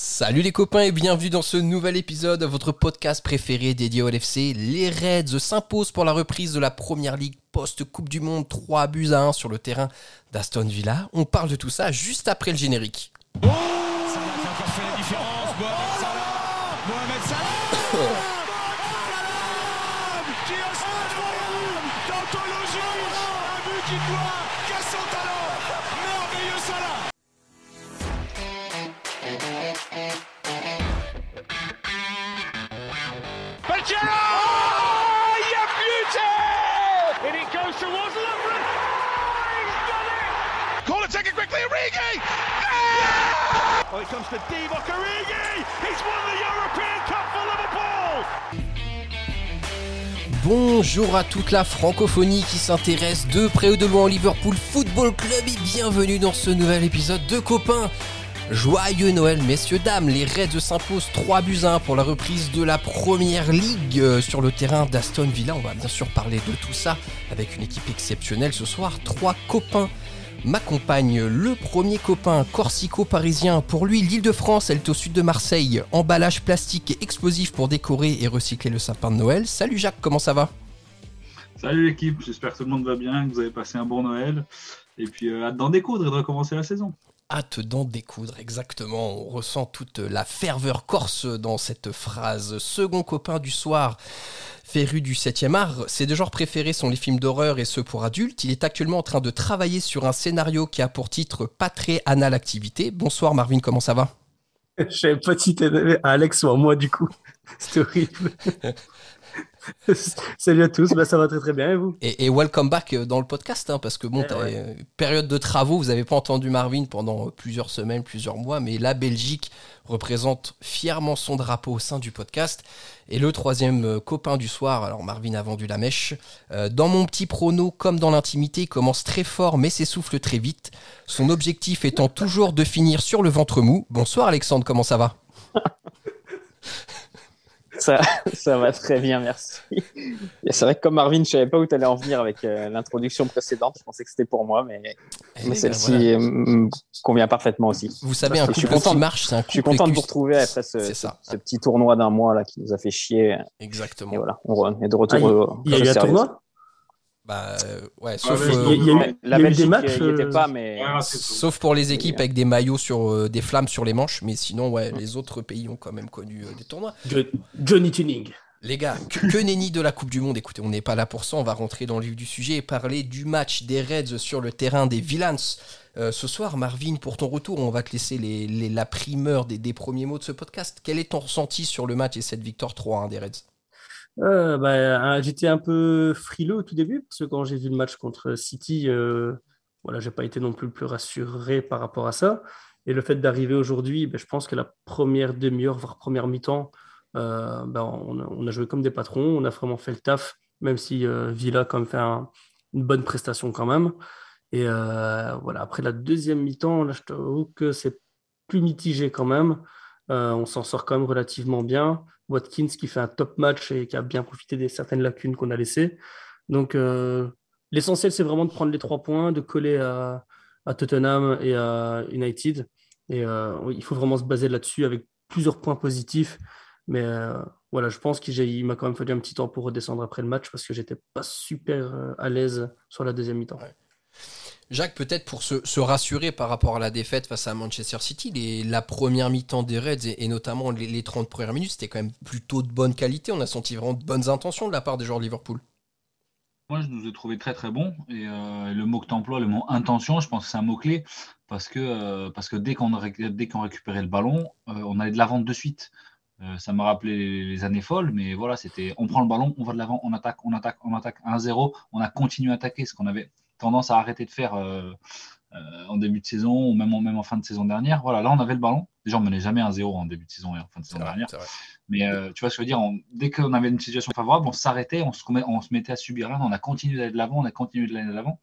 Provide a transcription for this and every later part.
Salut les copains et bienvenue dans ce nouvel épisode de votre podcast préféré dédié au LFC. Les Reds s'imposent pour la reprise de la Première Ligue post-Coupe du Monde 3 buts à 1 sur le terrain d'Aston Villa. On parle de tout ça juste après le générique. Bonjour à toute la francophonie qui s'intéresse de près ou de loin au Liverpool Football Club et bienvenue dans ce nouvel épisode de Copains. Joyeux Noël messieurs dames, les Reds s'imposent 3 buts à 1 pour la reprise de la Première Ligue euh, sur le terrain d'Aston Villa. On va bien sûr parler de tout ça avec une équipe exceptionnelle ce soir, trois copains m'accompagne le premier copain corsico-parisien. Pour lui, l'île de France, elle est au sud de Marseille. Emballage plastique et explosif pour décorer et recycler le sapin de Noël. Salut Jacques, comment ça va? Salut l'équipe, j'espère que tout le monde va bien, que vous avez passé un bon Noël. Et puis euh, hâte d'en découdre et de recommencer la saison. Hâte d'en découdre, exactement. On ressent toute la ferveur corse dans cette phrase. Second copain du soir. Féru du 7e art, ses deux genres préférés sont les films d'horreur et ceux pour adultes. Il est actuellement en train de travailler sur un scénario qui a pour titre Pas très anal activité. Bonsoir Marvin, comment ça va? Je savais pas si t'étais Alex ou à moi du coup. C'est horrible. Salut à tous, bah, ça va très très bien et vous? Et, welcome back euh, dans le podcast, hein, parce que bon, eh période de travaux, vous n'avez pas entendu Marvin pendant plusieurs semaines, plusieurs mois, mais la Belgique représente fièrement son drapeau au sein du podcast. Et le troisième euh, copain du soir, alors Marvin a vendu la mèche, euh, dans mon petit prono comme dans l'intimité, commence très fort mais s'essouffle très vite, son objectif étant toujours de finir sur le ventre mou. Bonsoir Alexandre, comment ça va? ça, ça va très bien, merci. C'est vrai que comme Marvin, je savais pas où tu allais en venir avec euh, l'introduction précédente. Je pensais que c'était pour moi, mais, eh mais celle-ci me convient parfaitement aussi. Vous savez, un couple qui marche, c'est un Je suis content de vous retrouver après ce, ce, petit tournoi d'un mois là qui nous a fait chier. Exactement. Et voilà, on est de retour. Ah, il y a eu un tournoi? Bah ouais, sauf il y a, eu, des matchs, euh, pas, mais sauf pour les équipes avec des maillots sur euh, des flammes sur les manches, mais sinon ouais, les autres pays ont quand même connu euh, des tournois. Johnny Tuning. Les gars, que, nenni de la Coupe du Monde. Écoutez, on n'est pas là pour ça. On va rentrer dans le vif du sujet et parler du match des Reds sur le terrain des Villans. ce soir, Marvin, pour ton retour, on va te laisser les, la primeur des, des, premiers mots de ce podcast. Quel est ton ressenti sur le match et cette victoire 3-1 des Reds? Euh, bah, J'étais un peu frileux au tout début, parce que quand j'ai vu le match contre City, euh, voilà, je n'ai pas été non plus le plus rassuré par rapport à ça. Et le fait d'arriver aujourd'hui, bah, je pense que la première demi-heure, voire première mi-temps, euh, bah, on, a, joué comme des patrons, on a vraiment fait le taf, même si Villa quand même fait une bonne prestation quand même. Et voilà, après la deuxième mi-temps, là, je trouve que c'est plus mitigé quand même. on s'en sort quand même relativement bien. Watkins qui fait un top match et qui a bien profité des certaines lacunes qu'on a laissées. Donc, euh, l'essentiel, c'est vraiment de prendre les trois points, de coller à, Tottenham et à United. Et euh, il faut vraiment se baser là-dessus avec plusieurs points positifs. Mais euh, voilà, je pense qu'il m'a quand même fallu un petit temps pour redescendre après le match parce que j'étais pas super à l'aise sur la deuxième mi-temps. Jacques, peut-être pour se, rassurer par rapport à la défaite face à Manchester City, la première mi-temps des Reds et, notamment les, 30 premières minutes, c'était quand même plutôt de bonne qualité. On a senti vraiment de bonnes intentions de la part des joueurs de Liverpool. Moi, je nous ai trouvé très très bons. Et euh, le mot que tu emploies, le mot intention, je pense que c'est un mot-clé parce que, euh, parce que dès qu'on récupérait le ballon, euh, on allait de l'avant de suite. ça m'a rappelé les années folles, mais voilà, c'était on prend le ballon, on va de l'avant, on attaque, on attaque, on attaque 1-0. On a continué à attaquer, ce qu'on avait tendance à arrêter de faire euh, euh, en début de saison ou même en, même en fin de saison dernière. Voilà, là on avait le ballon. Déjà on menait jamais un 0 en début de saison et en fin de saison dernière. Mais euh, tu vois ce que je veux dire, dès qu'on avait une situation favorable, on s'arrêtait, on se, on se mettait à subir rien, on a continué d'aller de l'avant, on a continué d'aller de l'avant.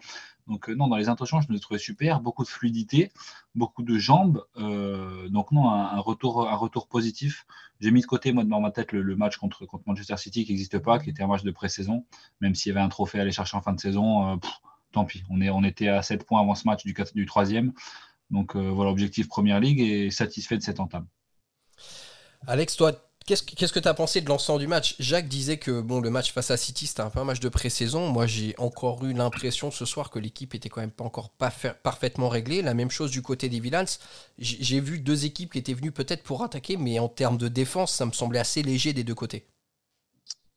Donc non, dans les intentions, je me trouvais super, beaucoup de fluidité, beaucoup de jambes. donc non, un, retour, un retour positif. J'ai mis de côté moi dans ma tête le, match contre, contre Manchester City qui n'existe pas, qui était un match de pré-saison, même s'il y avait un trophée à aller chercher en fin de saison tant pis. On, est, on était à 7 points avant ce match du, du troisième. Donc euh, voilà, objectif Première Ligue et satisfait de cette entame. Alex, toi, Qu'est-ce, que tu as pensé de l'ensemble du match? Jacques disait que bon, le match face à City, c'était un peu un match de pré-saison. Moi, j'ai encore eu l'impression ce soir que l'équipe était quand même pas encore pas parfaitement réglée. La même chose du côté des Villans. J'ai vu deux équipes qui étaient venues peut-être pour attaquer, mais en termes de défense, ça me semblait assez léger des deux côtés.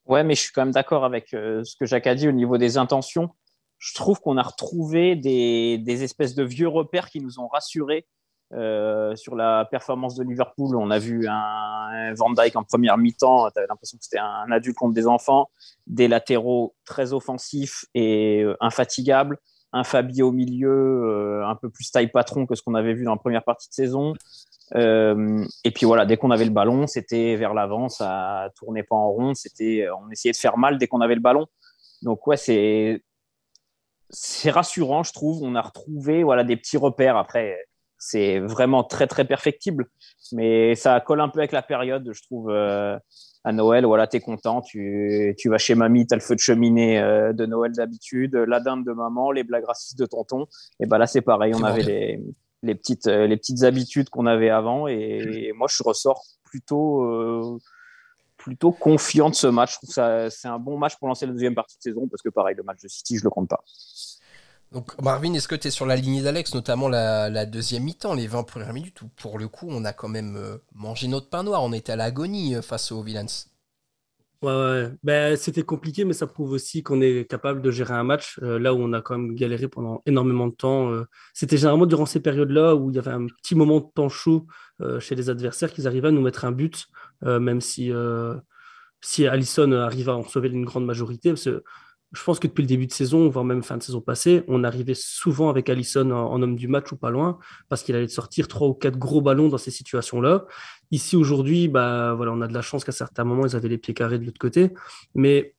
Ouais, mais je suis quand même d'accord avec euh, ce que Jacques a dit au niveau des intentions. Je trouve qu'on a retrouvé des, espèces de vieux repères qui nous ont rassurés euh, sur la performance de Liverpool, on a vu un, Van Dyke en première mi-temps, tu avais l'impression que c'était un adulte contre des enfants, des latéraux très offensifs et euh, infatigables, un Fabio au milieu, euh, un peu plus taille patron que ce qu'on avait vu dans la première partie de saison. et puis voilà, dès qu'on avait le ballon, c'était vers l'avant, ça tournait pas en rond, c'était, on essayait de faire mal dès qu'on avait le ballon. Donc ouais, c'est c'est rassurant, je trouve. On a retrouvé voilà des petits repères. Après, c'est vraiment très très perfectible. Mais ça colle un peu avec la période, je trouve. Euh, à Noël, voilà, tu es content, tu, tu, vas chez mamie, tu as le feu de cheminée euh, de Noël d'habitude, la dinde de maman, les blagues racistes de tonton. Et ben là, c'est pareil, on avait les, les, petites, euh, les petites habitudes qu'on avait avant. Et, moi, je ressors plutôt, plutôt confiant de ce match. Je trouve que c'est un bon match pour lancer la deuxième partie de saison parce que, pareil, le match de City, je le compte pas. Donc Marvin, est-ce que tu es sur la lignée d'Alex, notamment la, deuxième mi-temps, les 20 premières minutes, où pour le coup on a quand même euh, mangé notre pain noir, on était à l'agonie euh, face aux Villains? Ouais, ouais. Ben, c'était compliqué, mais ça prouve aussi qu'on est capable de gérer un match, euh, là où on a quand même galéré pendant énormément de temps. c'était généralement durant ces périodes-là où il y avait un petit moment de temps chaud chez les adversaires qu'ils arrivaient à nous mettre un but, même si, si Allison arrive à en sauver une grande majorité. Je pense que depuis le début de saison, voire même fin de saison passée, on arrivait souvent avec Allison en, homme du match ou pas loin, parce qu'il allait sortir trois ou quatre gros ballons dans ces situations-là. Ici, aujourd'hui, bah, voilà, on a de la chance qu'à certains moments, ils avaient les pieds carrés de l'autre côté. Mais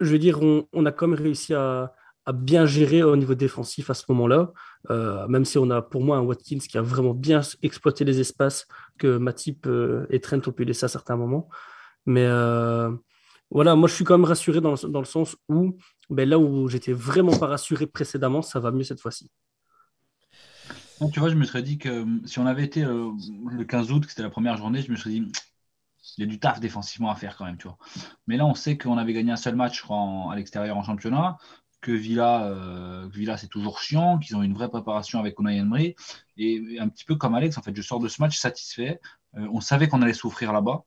je veux dire, on, a quand même réussi à, bien gérer au niveau défensif à ce moment-là, euh, même si on a pour moi un Watkins qui a vraiment bien exploité les espaces que Matip euh, et Trent ont pu laisser à certains moments. Mais euh, voilà, moi je suis quand même rassuré dans, le sens où ben, là où j'étais vraiment pas rassuré précédemment, ça va mieux cette fois-ci. tu vois, je me serais dit que euh, si on avait été euh, le 15 août, que c'était la première journée, je me serais dit, il y a du taf défensivement à faire quand même, tu. Mais là, on sait qu'on avait gagné un seul match, à l'extérieur en championnat, que Villa, euh, Villa c'est toujours chiant, qu'ils ont une vraie préparation avec Unai Emery. Et un petit peu comme Alex, en fait, je sors de ce match satisfait. on savait qu'on allait souffrir là-bas.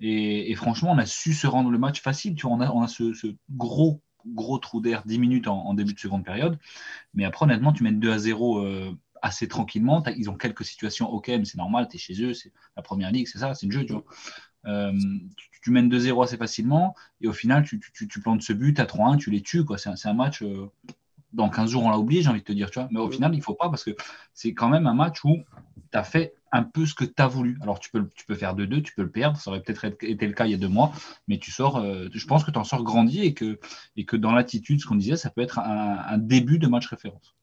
Et, franchement, on a su se rendre le match facile. Tu vois, on a, on a ce, gros, gros trou d'air 10 minutes en, début de seconde période. Mais après, honnêtement, tu mènes 2 à 0 euh, assez tranquillement. Ils ont quelques situations, ok, mais c'est normal, tu es chez eux, c'est la première ligue, c'est ça, c'est le jeu, tu vois. Euh, tu, mènes 2-0 assez facilement et au final, tu, tu, plantes ce but à 3-1, tu les tues. C'est un, match, euh, dans 15 jours, on l'a oublié, j'ai envie de te dire, tu vois. Mais au final, il ne faut pas parce que c'est quand même un match où tu as fait un peu ce que tu as voulu. Alors, tu peux, tu peux faire 2-2, tu peux le perdre, ça aurait peut-être été le cas il y a deux mois, mais tu sors, euh, je pense que tu en sors grandi et que, et que dans l'attitude, ce qu'on disait, ça peut être un, début de match référence.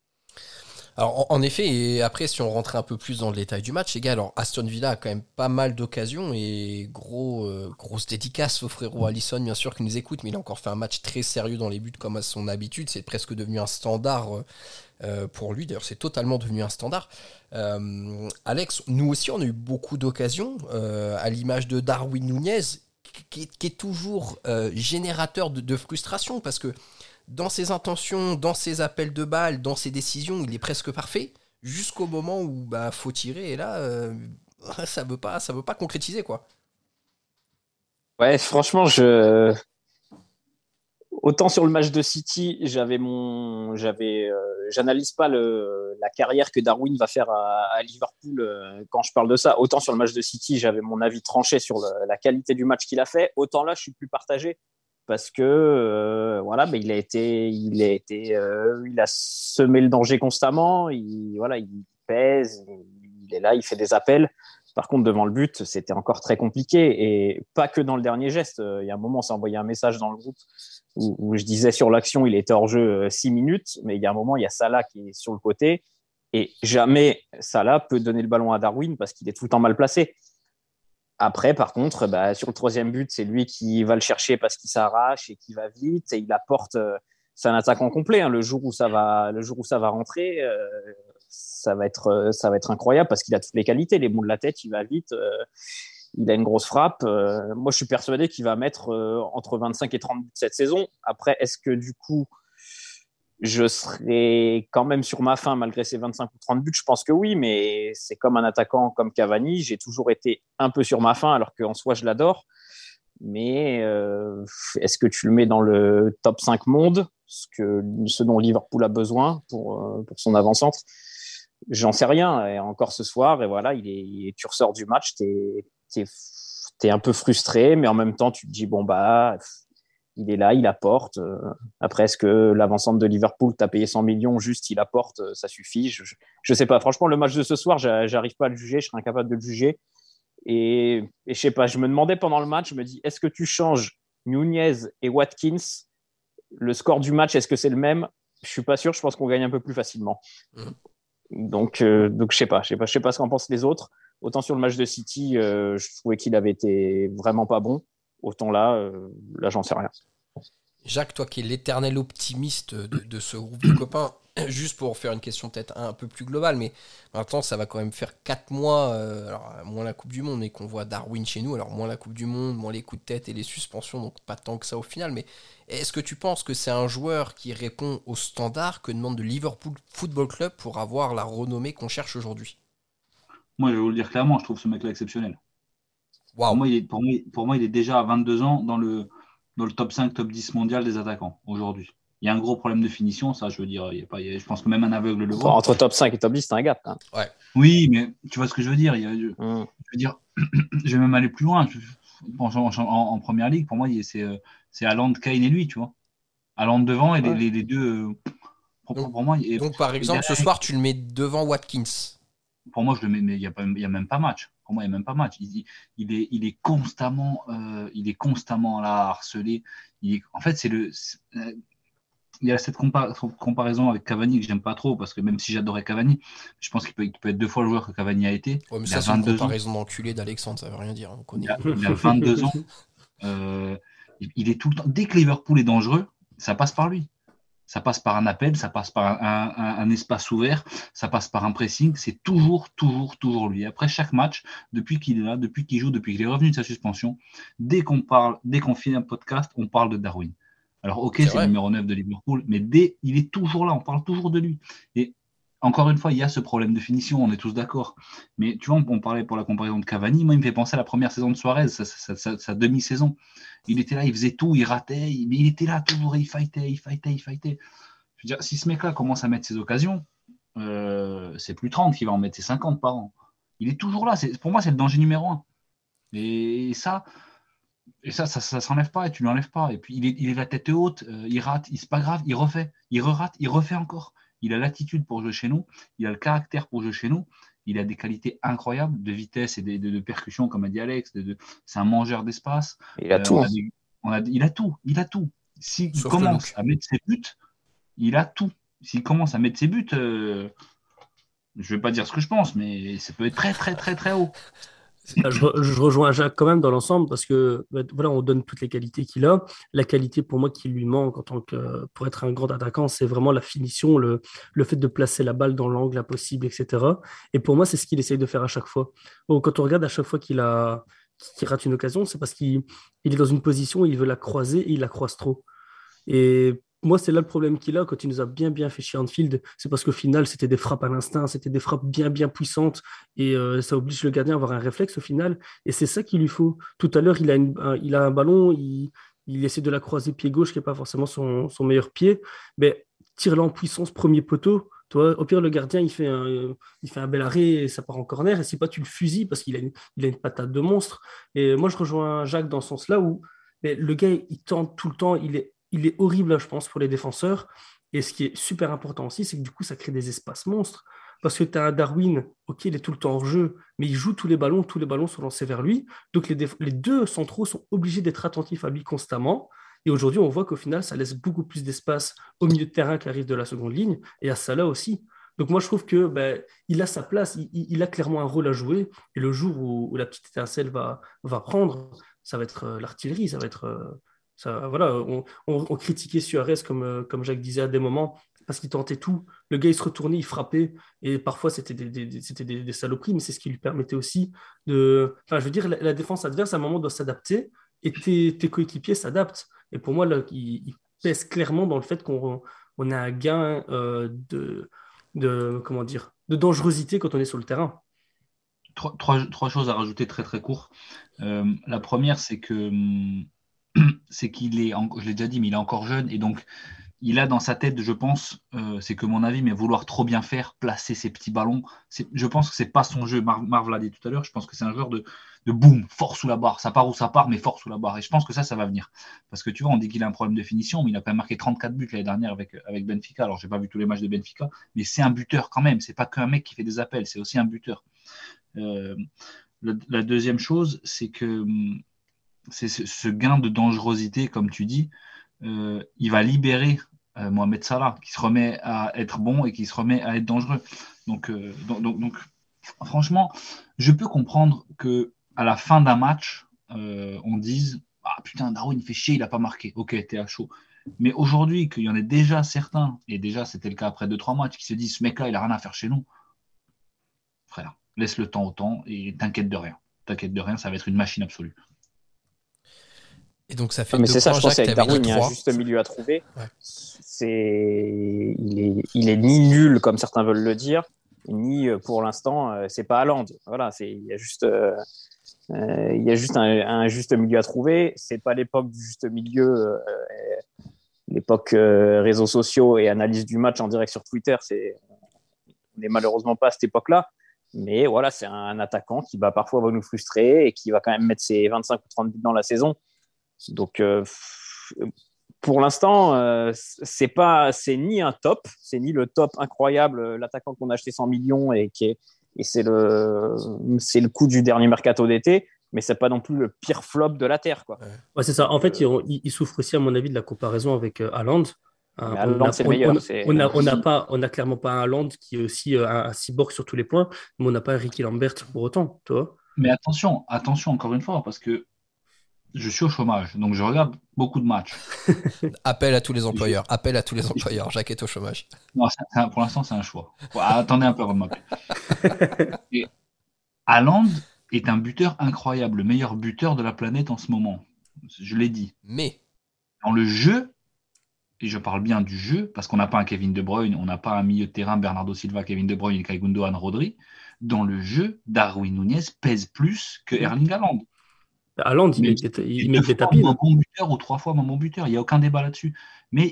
Alors, en, effet, et après, si on rentrait un peu plus dans le détail du match, les gars, alors Aston Villa a quand même pas mal d'occasions et gros, euh, grosse dédicace au frérot Allison, bien sûr, qui nous écoute, mais il a encore fait un match très sérieux dans les buts comme à son habitude. C'est presque devenu un standard. Euh, euh, pour lui. D'ailleurs, c'est totalement devenu un standard. Euh, Alex, nous aussi, on a eu beaucoup d'occasions, euh, à l'image de Darwin Nunez, qui, est toujours générateur de, frustration, parce que dans ses intentions, dans ses appels de balles, dans ses décisions, il est presque parfait, jusqu'au moment où bah faut tirer, et là, ça veut veut pas concrétiser, quoi. Ouais, franchement, je autant sur le match de City, j'avais mon, j'avais, euh, j'analyse pas la carrière que Darwin va faire à, Liverpool euh, quand je parle de ça. Autant sur le match de City, j'avais mon avis tranché sur la qualité du match qu'il a fait. Autant là, je suis plus partagé parce que euh, voilà, mais il a été, il a été, il a semé le danger constamment. Il, voilà, il pèse, il est là, il fait des appels. Par contre, devant le but, c'était encore très compliqué et pas que dans le dernier geste. Il y a un moment, on s'est envoyé un message dans le groupe où, je disais sur l'action, il était hors jeu 6 minutes, mais il y a un moment, il y a Salah qui est sur le côté et jamais Salah peut donner le ballon à Darwin parce qu'il est tout le temps mal placé. Après, par contre, bah, sur le troisième but, c'est lui qui va le chercher parce qu'il s'arrache et qui va vite et il apporte. Euh, c'est un attaquant complet. Hein. Le jour où ça va, le jour où ça va rentrer, euh, ça va être, euh, ça va être incroyable parce qu'il a toutes les qualités, les bons de la tête, il va vite. Euh, il a une grosse frappe. moi, je suis persuadé qu'il va mettre entre 25 et 30 buts cette saison. Après, est-ce que du coup, je serai quand même sur ma fin malgré ces 25 ou 30 buts? Je pense que oui, mais c'est comme un attaquant comme Cavani. J'ai toujours été un peu sur ma fin alors qu'en soi, je l'adore. Mais euh, est-ce que tu le mets dans le top 5 monde, ce, que, ce dont Liverpool a besoin pour, euh, pour son avant-centre? J'en sais rien. Encore ce soir, et voilà, il est, tu ressors du match, tu es, un peu frustré, mais en même temps, tu te dis, bon, bah, il est là, il apporte. Euh, après, est-ce que l'avancante de Liverpool, tu as payé 100 millions, juste il apporte, ça suffit? Je ne sais pas. Franchement, le match de ce soir, j'arrive pas à le juger, je serais incapable de le juger. Et, et je sais pas, je me demandais pendant le match, je me dis, est-ce que tu changes Nunez et Watkins? Le score du match, est-ce que c'est le même? Je suis pas sûr, je pense qu'on gagne un peu plus facilement. Donc, euh, donc je sais pas, je sais pas, je sais pas ce qu'en pensent les autres. Autant sur le match de City, euh, je trouvais qu'il avait été vraiment pas bon. Autant là, euh, là, j'en sais rien. Jacques, toi qui es l'éternel optimiste de, de, ce groupe de copains, juste pour faire une question peut-être un, peu plus globale, mais maintenant ça va quand même faire 4 mois, euh, alors moins la Coupe du Monde, et qu'on voit Darwin chez nous, alors moins la Coupe du Monde, moins les coups de tête et les suspensions, donc pas tant que ça au final, mais est-ce que tu penses que c'est un joueur qui répond aux standards que demande le Liverpool Football Club pour avoir la renommée qu'on cherche aujourd'hui? Moi je vais vous le dire clairement, je trouve ce mec-là exceptionnel. Pour, moi, il est, pour, pour moi il est déjà à 22 ans dans le, dans le top 5, top 10 mondial des attaquants aujourd'hui il y a un gros problème de finition, ça, je veux dire. Il y a pas, je pense que même un aveugle le voit. Entre top 5 et top 10, c'est un gap. Hein. Ouais. Oui, mais tu vois ce que je veux dire. je, mmh. veux dire, je vais même aller plus loin. en, première ligue, pour moi, c'est Haaland, Kane et lui, tu vois. Haaland devant et les, deux. Euh, pour, donc, moi, donc, par exemple, ce soir, tu le mets devant Watkins. Pour moi, je le mets, mais il n'y a, a, même pas match. Pour moi, il n'y a même pas match. Il, il, est, il est constamment, euh, il est constamment là, harcelé. Il est, en fait, c'est le il y a cette comparaison avec Cavani que j'aime pas trop parce que même si j'adorais Cavani, je pense qu'il peut, être deux fois le joueur que Cavani a été. Ouais, mais ça, c'est une comparaison d'enculé d'Alexandre, ça veut rien dire. On connaît. Il, a, 22 ans. Euh, il est tout le temps. Dès que Liverpool est dangereux, ça passe par lui. Ça passe par un appel, ça passe par un, espace ouvert, ça passe par un pressing. C'est toujours, toujours, toujours lui. Après chaque match, depuis qu'il est là, depuis qu'il joue, depuis qu'il est revenu de sa suspension, dès qu'on parle, dès qu'on finit un podcast, on parle de Darwin. Alors, ok, c'est le numéro 9 de Liverpool, mais dès, il est toujours là, on parle toujours de lui. Et encore une fois, il y a ce problème de finition, on est tous d'accord. Mais tu vois, on, parlait pour la comparaison de Cavani, moi, il me fait penser à la première saison de Suarez, sa, demi-saison. Il était là, il faisait tout, il ratait, mais il était là toujours, il fightait, il fightait, il fightait. Je veux dire, si ce mec-là commence à mettre ses occasions, euh, c'est plus 30 qu'il va en mettre, c'est 50 par an. Il est toujours là, pour moi, c'est le danger numéro un. Et ça, et ça, ça, s'enlève pas et tu l'enlèves pas. Et puis il est, il est la tête haute, euh, il rate, c'est pas grave, il refait, il re-rate, il refait encore. Il a l'attitude pour jouer chez nous, il a le caractère pour jouer chez nous, il a des qualités incroyables de vitesse et de, de, percussion, comme a dit Alex. De, c'est un mangeur d'espace. Il a euh, tout. On a, il a tout, il a tout. S'il commence à mettre ses buts, il a tout. S'il commence à mettre ses buts, euh, je vais pas dire ce que je pense, mais ça peut être très, très, très, très haut. Je, rejoins Jacques quand même dans l'ensemble parce que bah, voilà, on donne toutes les qualités qu'il a. La qualité pour moi qui lui manque en tant que pour être un grand attaquant, c'est vraiment la finition, le, le fait de placer la balle dans l'angle possible, etc. Et pour moi, c'est ce qu'il essaye de faire à chaque fois. Donc, quand on regarde à chaque fois qu'il a qu'il rate une occasion, c'est parce qu'il il est dans une position où il veut la croiser et il la croise trop. Et moi, c'est là le problème qu'il a quand il nous a bien bien fait chier Anfield. C'est parce qu'au final, c'était des frappes à l'instinct, c'était des frappes bien bien puissantes et euh, ça oblige le gardien à avoir un réflexe au final. Et c'est ça qu'il lui faut. Tout à l'heure, il, a un, il a un ballon, il, essaie de la croiser pied gauche, qui n'est pas forcément son, meilleur pied. Mais tire-la en puissance, premier poteau. Toi, au pire, le gardien, il fait un, il fait un bel arrêt et ça part en corner. Et c'est pas tu le fusilles parce qu'il a, une, il a une patate de monstre. Et moi, je rejoins Jacques dans ce sens-là où mais le gars, il tente tout le temps, il est il est horrible, je pense, pour les défenseurs. Et ce qui est super important aussi, c'est que du coup, ça crée des espaces monstres. Parce que tu as un Darwin, ok, il est tout le temps en jeu, mais il joue tous les ballons, tous les ballons sont lancés vers lui. Donc les, deux centraux sont obligés d'être attentifs à lui constamment. Et aujourd'hui, on voit qu'au final, ça laisse beaucoup plus d'espace au milieu de terrain qui arrive de la seconde ligne et à Salah aussi. Donc moi, je trouve que ben, il a sa place, il, a clairement un rôle à jouer. Et le jour où, la petite étincelle va, va prendre, ça va être euh, l'artillerie, ça va être, euh, voilà, on, critiquait Suarez, comme, euh, comme Jacques disait à des moments, parce qu'il tentait tout. Le gars, il se retournait, il frappait, et parfois c'était des, des, saloperies, mais c'est ce qui lui permettait aussi de. Enfin, je veux dire, la, défense adverse, à un moment, doit s'adapter, et tes, coéquipiers s'adaptent. Et pour moi, là, il, pèse clairement dans le fait qu'on on a un gain euh, de, de, comment dire, de dangerosité quand on est sur le terrain. Trois, trois, choses à rajouter très très court. Euh, la première, c'est que c'est qu'il est, je l'ai déjà dit, mais il est encore jeune et donc il a dans sa tête, je pense, euh, c'est que mon avis, mais vouloir trop bien faire, placer ses petits ballons, je pense que c'est pas son jeu. Mar Marv l'a dit tout à l'heure, je pense que c'est un joueur de, de boum, fort sous la barre. Ça part où ça part, mais fort sous la barre. Et je pense que ça, ça va venir. Parce que tu vois, on dit qu'il a un problème de finition, mais il a quand même marqué 34 buts l'année dernière avec, avec Benfica. Alors, j'ai pas vu tous les matchs de Benfica, mais c'est un buteur quand même. C'est pas qu'un mec qui fait des appels, c'est aussi un buteur. Euh, la deuxième chose, c'est que hum, c'est ce gain de dangerosité, comme tu dis, euh, il va libérer euh, Mohamed Salah, qui se remet à être bon et qui se remet à être dangereux. Donc, euh, franchement, je peux comprendre que à la fin d'un match, on dise Ah putain, Darwin, il fait chier, il n'a pas marqué. Ok, t'es à chaud. Mais aujourd'hui, qu'il y en ait déjà certains, et déjà c'était le cas après 2-3 matchs, qui se disent Ce mec-là, il n'a rien à faire chez nous. Frère, laisse le temps au temps et t'inquiète de rien. T'inquiète de rien, ça va être une machine absolue. Et donc ça fait. Mais c'est ça, je pense qu'avec Darwin, il y a un juste milieu à trouver. C'est, il est, il est ni nul comme certains veulent le dire, ni euh, pour l'instant, euh, c'est pas Haaland. Voilà, c'est, il y a juste, euh, il y a juste un, juste milieu à trouver. C'est pas l'époque du juste milieu, l'époque réseaux sociaux et analyse du match en direct sur Twitter. C'est, on n'est malheureusement pas à cette époque-là. Mais voilà, c'est un attaquant qui va parfois va nous frustrer et qui va quand même mettre ses 25 ou 30 buts dans la saison. Donc, euh, pour l'instant, euh, c'est pas, c'est ni un top, c'est ni le top incroyable, euh, l'attaquant qu'on a acheté 100 millions et qui est, et c'est le, c'est le coup du dernier mercato d'été, mais c'est pas non plus le pire flop de la terre, quoi. Ouais, c'est ça. En fait, il, souffre aussi, à mon avis, de la comparaison avec Haaland. on c'est meilleur. On n'a on, pas, on a clairement pas un Haaland qui est aussi un, cyborg sur tous les points, mais on n'a pas Ricky Lambert pour autant, toi. Mais attention, attention encore une fois, parce que je suis au chômage, donc je regarde beaucoup de matchs. Appel à tous les employeurs. Appel à tous les employeurs. Jacques est au chômage. Non, pour l'instant, c'est un choix. attendez un peu avant de m'appeler. Haaland est un buteur incroyable, le meilleur buteur de la planète en ce moment. Je l'ai dit. Mais dans le jeu, et je parle bien du jeu, parce qu'on n'a pas un Kevin De Bruyne, on n'a pas un milieu de terrain Bernardo Silva, Kevin De Bruyne, Kai Gundogan, Rodri. Dans le jeu, Darwin Nunez pèse plus que Erling Haaland. Haaland, il, il met des tapis. Un bon buteur ou trois fois un bon buteur, il n'y a aucun débat là-dessus. Mais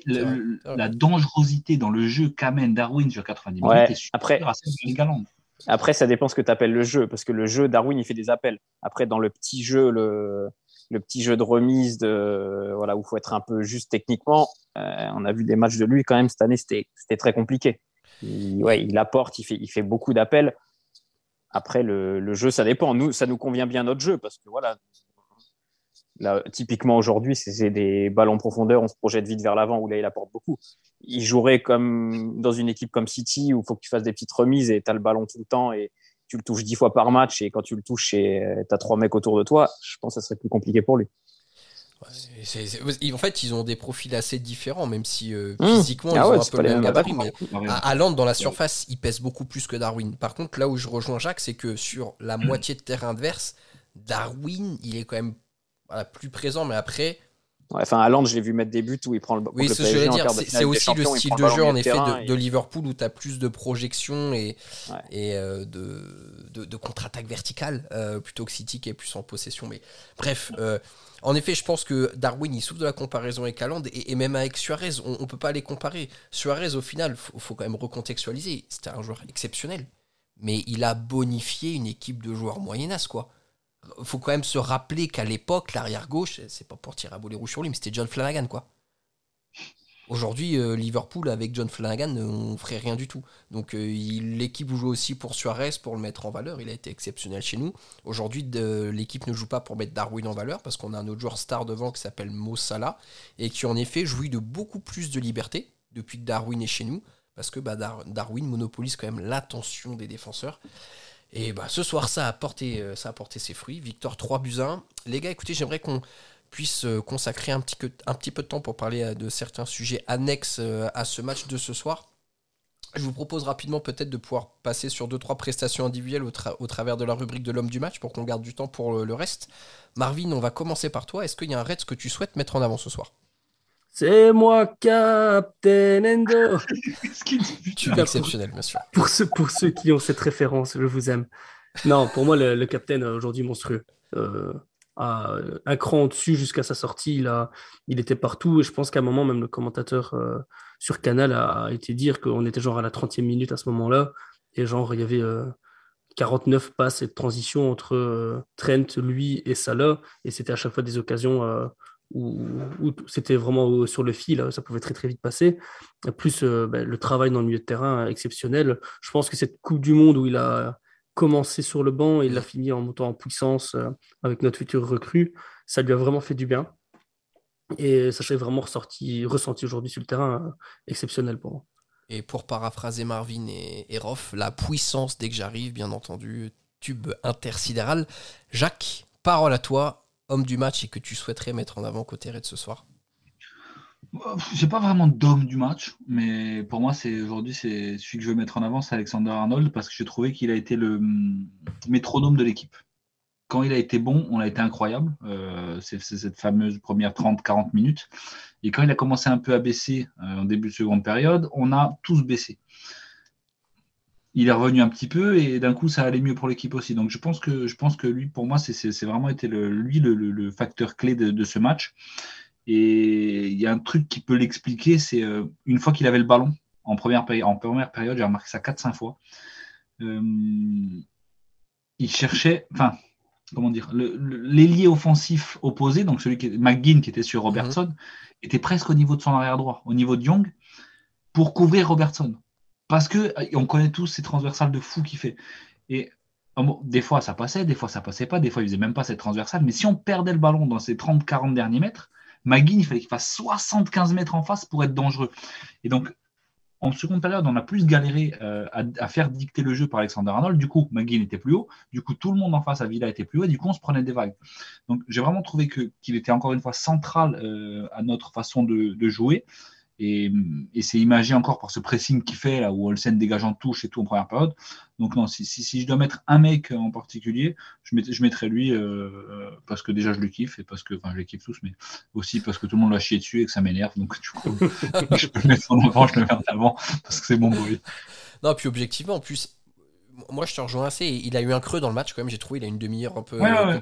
la dangerosité dans le jeu qu'amène Darwin sur 90 minutes est supérieure après, Après, ça dépend ce que tu appelles le jeu, parce que le jeu, Darwin, il fait des appels. Après, dans le petit jeu, le, le petit jeu de remise, de, voilà, où il faut être un peu juste techniquement, euh, on a vu des matchs de lui quand même cette année, c'était très compliqué. Il, ouais, il apporte, il fait, il fait beaucoup d'appels. Après, le, le, jeu, ça dépend. Nous, ça nous convient bien notre jeu, parce que voilà, typiquement aujourd'hui, c'est des ballons en profondeur, on se projette vite vers l'avant, où là, il apporte beaucoup. Il jouerait comme dans une équipe comme City, où il faut que tu fasses des petites remises et tu as le ballon tout le temps et tu le touches dix fois par match. Et quand tu le touches et tu as trois mecs autour de toi, je pense que ça serait plus compliqué pour lui. En fait, ils ont des profils assez différents, même si euh, mmh. physiquement, ah ils ont un peu le même gabarit. Mais à, dans la surface, il pèse beaucoup plus que Darwin. Par contre, là où je rejoins Jacques, c'est que sur la moitié de terrain adverse, Darwin, il est quand même plus présent, mais après. enfin, à je l'ai vu mettre des buts où il prend le. Oui, c'est ce que je veux dire. C'est aussi le style de jeu, en effet, de, Liverpool où tu as plus de projection et, et euh, de, de, contre-attaque verticale euh, plutôt que City qui est plus en possession. Mais bref. Euh, en effet, je pense que Darwin, il souffre de la comparaison avec Haaland et, même avec Suarez, on ne peut pas les comparer. Suarez, au final, il faut, quand même recontextualiser. C'était un joueur exceptionnel. Mais il a bonifié une équipe de joueurs moyennas, quoi faut quand même se rappeler qu'à l'époque, l'arrière gauche, c'est pas pour tirer à boulet rouge sur lui, mais c'était John Flanagan, quoi. Aujourd'hui, euh, Liverpool avec John Flanagan, on ferait rien du tout. Donc euh, l'équipe joue aussi pour Suarez pour le mettre en valeur. Il a été exceptionnel chez nous. Aujourd'hui, l'équipe ne joue pas pour mettre Darwin en valeur parce qu'on a un autre joueur star devant qui s'appelle Mo Salah et qui en effet jouit de beaucoup plus de liberté depuis que Darwin est chez nous parce que bah, Darwin monopolise quand même l'attention des défenseurs. Et bah, ce soir, ça a, porté, euh, ça a porté ses fruits. Victor 3 buts 1. Les gars, écoutez, j'aimerais qu'on puisse consacrer un petit, peu de temps pour parler de certains sujets annexes à ce match de ce soir. Je vous propose rapidement peut-être de pouvoir passer sur deux trois prestations individuelles au, travers de la rubrique de l'homme du match pour qu'on garde du temps pour le, reste. Marvin, on va commencer par toi. Est-ce qu'il y a un Reds que tu souhaites mettre en avant ce soir? C'est moi, Captain Endo. tu es exceptionnel, monsieur. Pour ceux, pour ceux qui ont cette référence, je vous aime. Non, pour moi, le, Captain aujourd'hui monstrueux. Euh, un cran au-dessus jusqu'à sa sortie. Il, a, il était partout et je pense qu'à un moment, même le commentateur euh, sur Canal a, été dire qu'on était genre à la 30e minute à ce moment-là et genre il y avait 49 euh, passes et de transition entre euh, Trent, lui et Salah et c'était à chaque fois des occasions où, c'était vraiment sur le fil, ça pouvait très très vite passer. plus ben, le travail dans le milieu de terrain exceptionnel. Je pense que cette Coupe du Monde où il a commencé sur le banc et il l'a fini en montant en puissance euh, avec notre futur recrue. Ça lui a vraiment fait du bien. Et ça s'est vraiment ressorti, ressenti aujourd'hui sur le terrain, euh, exceptionnel pour moi. Et pour paraphraser Marvin et, et Roff, la puissance dès que j'arrive, bien entendu, tube intersidéral. Jacques, parole à toi, homme du match et que tu souhaiterais mettre en avant côté Red ce soir. J'ai pas vraiment d'homme du match, mais pour moi, c'est aujourd'hui, c'est celui que je veux mettre en avant, c'est Alexander Arnold, parce que j'ai trouvé qu'il a été le hum, métronome de l'équipe. Quand il a été bon, on a été incroyable. Euh, c'est cette fameuse première 30-40 minutes. Et quand il a commencé un peu à baisser euh, en début de seconde période, on a tous baissé. Il est revenu un petit peu et d'un coup, ça allait mieux pour l'équipe aussi. Donc je pense que, je pense que lui, pour moi, c'est vraiment été le, lui le, facteur clé de, de ce match. Et il y a un truc qui peut l'expliquer, c'est euh, une fois qu'il avait le ballon, en première, en première période, j'ai remarqué ça 4-5 fois, euh, il cherchait, enfin, comment dire, l'ailier offensif opposé, donc celui qui McGinn qui était sur Robertson, mhm. était presque au niveau de son arrière droit, au niveau de Young, pour couvrir Robertson. Parce que on connaît tous ces transversales de fou qu'il fait. Et des fois ça passait, des fois ça passait pas, des fois il faisait même pas cette transversale. Mais si on perdait le ballon dans ces 30-40 derniers mètres, McGinn, il fallait qu'il fasse 75 mètres en face pour être dangereux. Et donc, en seconde période, on a plus galéré euh, à, faire dicter le jeu par Alexander Arnold. Du coup, McGinn était plus haut. Du coup, tout le monde en face à Villa était plus haut. Du coup, on se prenait des vagues. Donc, j'ai vraiment trouvé qu'il était encore une fois central euh, à notre façon de jouer. Et, c'est imagé encore par ce pressing qu'il fait, là, où Olsen dégage en touche et tout en première période. Donc, non, si, si, je dois mettre un mec en particulier, je, je mettrais lui euh, euh, parce que déjà je le kiffe et parce que, enfin, je les kiffe tous, mais aussi parce que tout le monde l'a chié dessus et que ça m'énerve. Donc, du coup, je peux le mettre en avant, je le mets en avant parce que c'est bon bruit. Non, puis objectivement, en plus, moi je te rejoins assez. Il a eu un creux dans le match quand même, j'ai trouvé. Il a une demi-heure un peu ouais,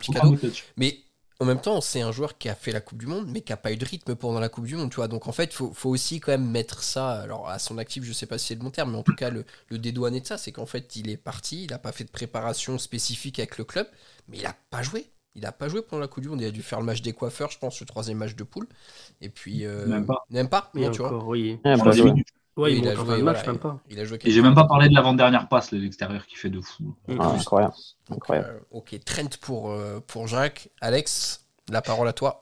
Mais en même temps, c'est un joueur qui a fait la Coupe du Monde, mais qui n'a pas eu de rythme pendant la Coupe du Monde, tu vois. Donc en fait, il faut, aussi quand même mettre ça, alors à son actif, je sais pas si c'est le bon terme, mais en tout cas, le, le dédouaner de ça, c'est qu'en fait, il est parti, il n'a pas fait de préparation spécifique avec le club, mais il n'a pas joué. Il n'a pas joué pendant la Coupe du Monde, il a dû faire le match des coiffeurs, je pense, le troisième match de poule. Et puis. Euh, même pas. Même pas, tu vois. Oui. Ouais, il, a joué, match, même pas. Il a joué Et j'ai même pas parlé de l'avant-dernière passe, l'extérieur qui fait de fou. Ah, incroyable. incroyable. Euh, ok, Trent pour, euh, pour Jacques. Alex, la parole à toi.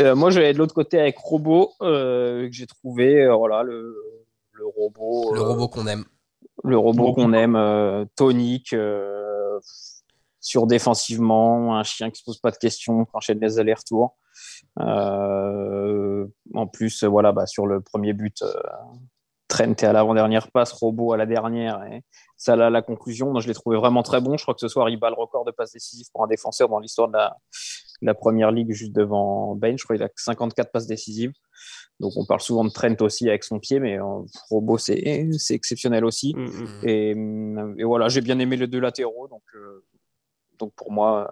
Euh, moi, j'allais de l'autre côté avec Robot, euh, que j'ai trouvé, euh, voilà, le, robot. Le robot qu'on aime. Le robot qu'on aime, tonique, sur défensivement, un chien qui se pose pas de questions, qui enchaîne les allers-retours. en plus, voilà, bah, sur le premier but, Trent est à l'avant-dernière passe, Robot à la dernière, et ça à la conclusion. je l'ai trouvé vraiment très bon. Je crois que ce soir, il bat le record de passes décisives pour un défenseur dans l'histoire de la, première ligue, juste devant Bain. Je crois qu'il a 54 passes décisives. Donc, on parle souvent de Trent aussi avec son pied, mais euh, Robot, c'est exceptionnel aussi. Mm, mm. Et, voilà, j'ai bien aimé les deux latéraux. Donc, euh, donc pour moi,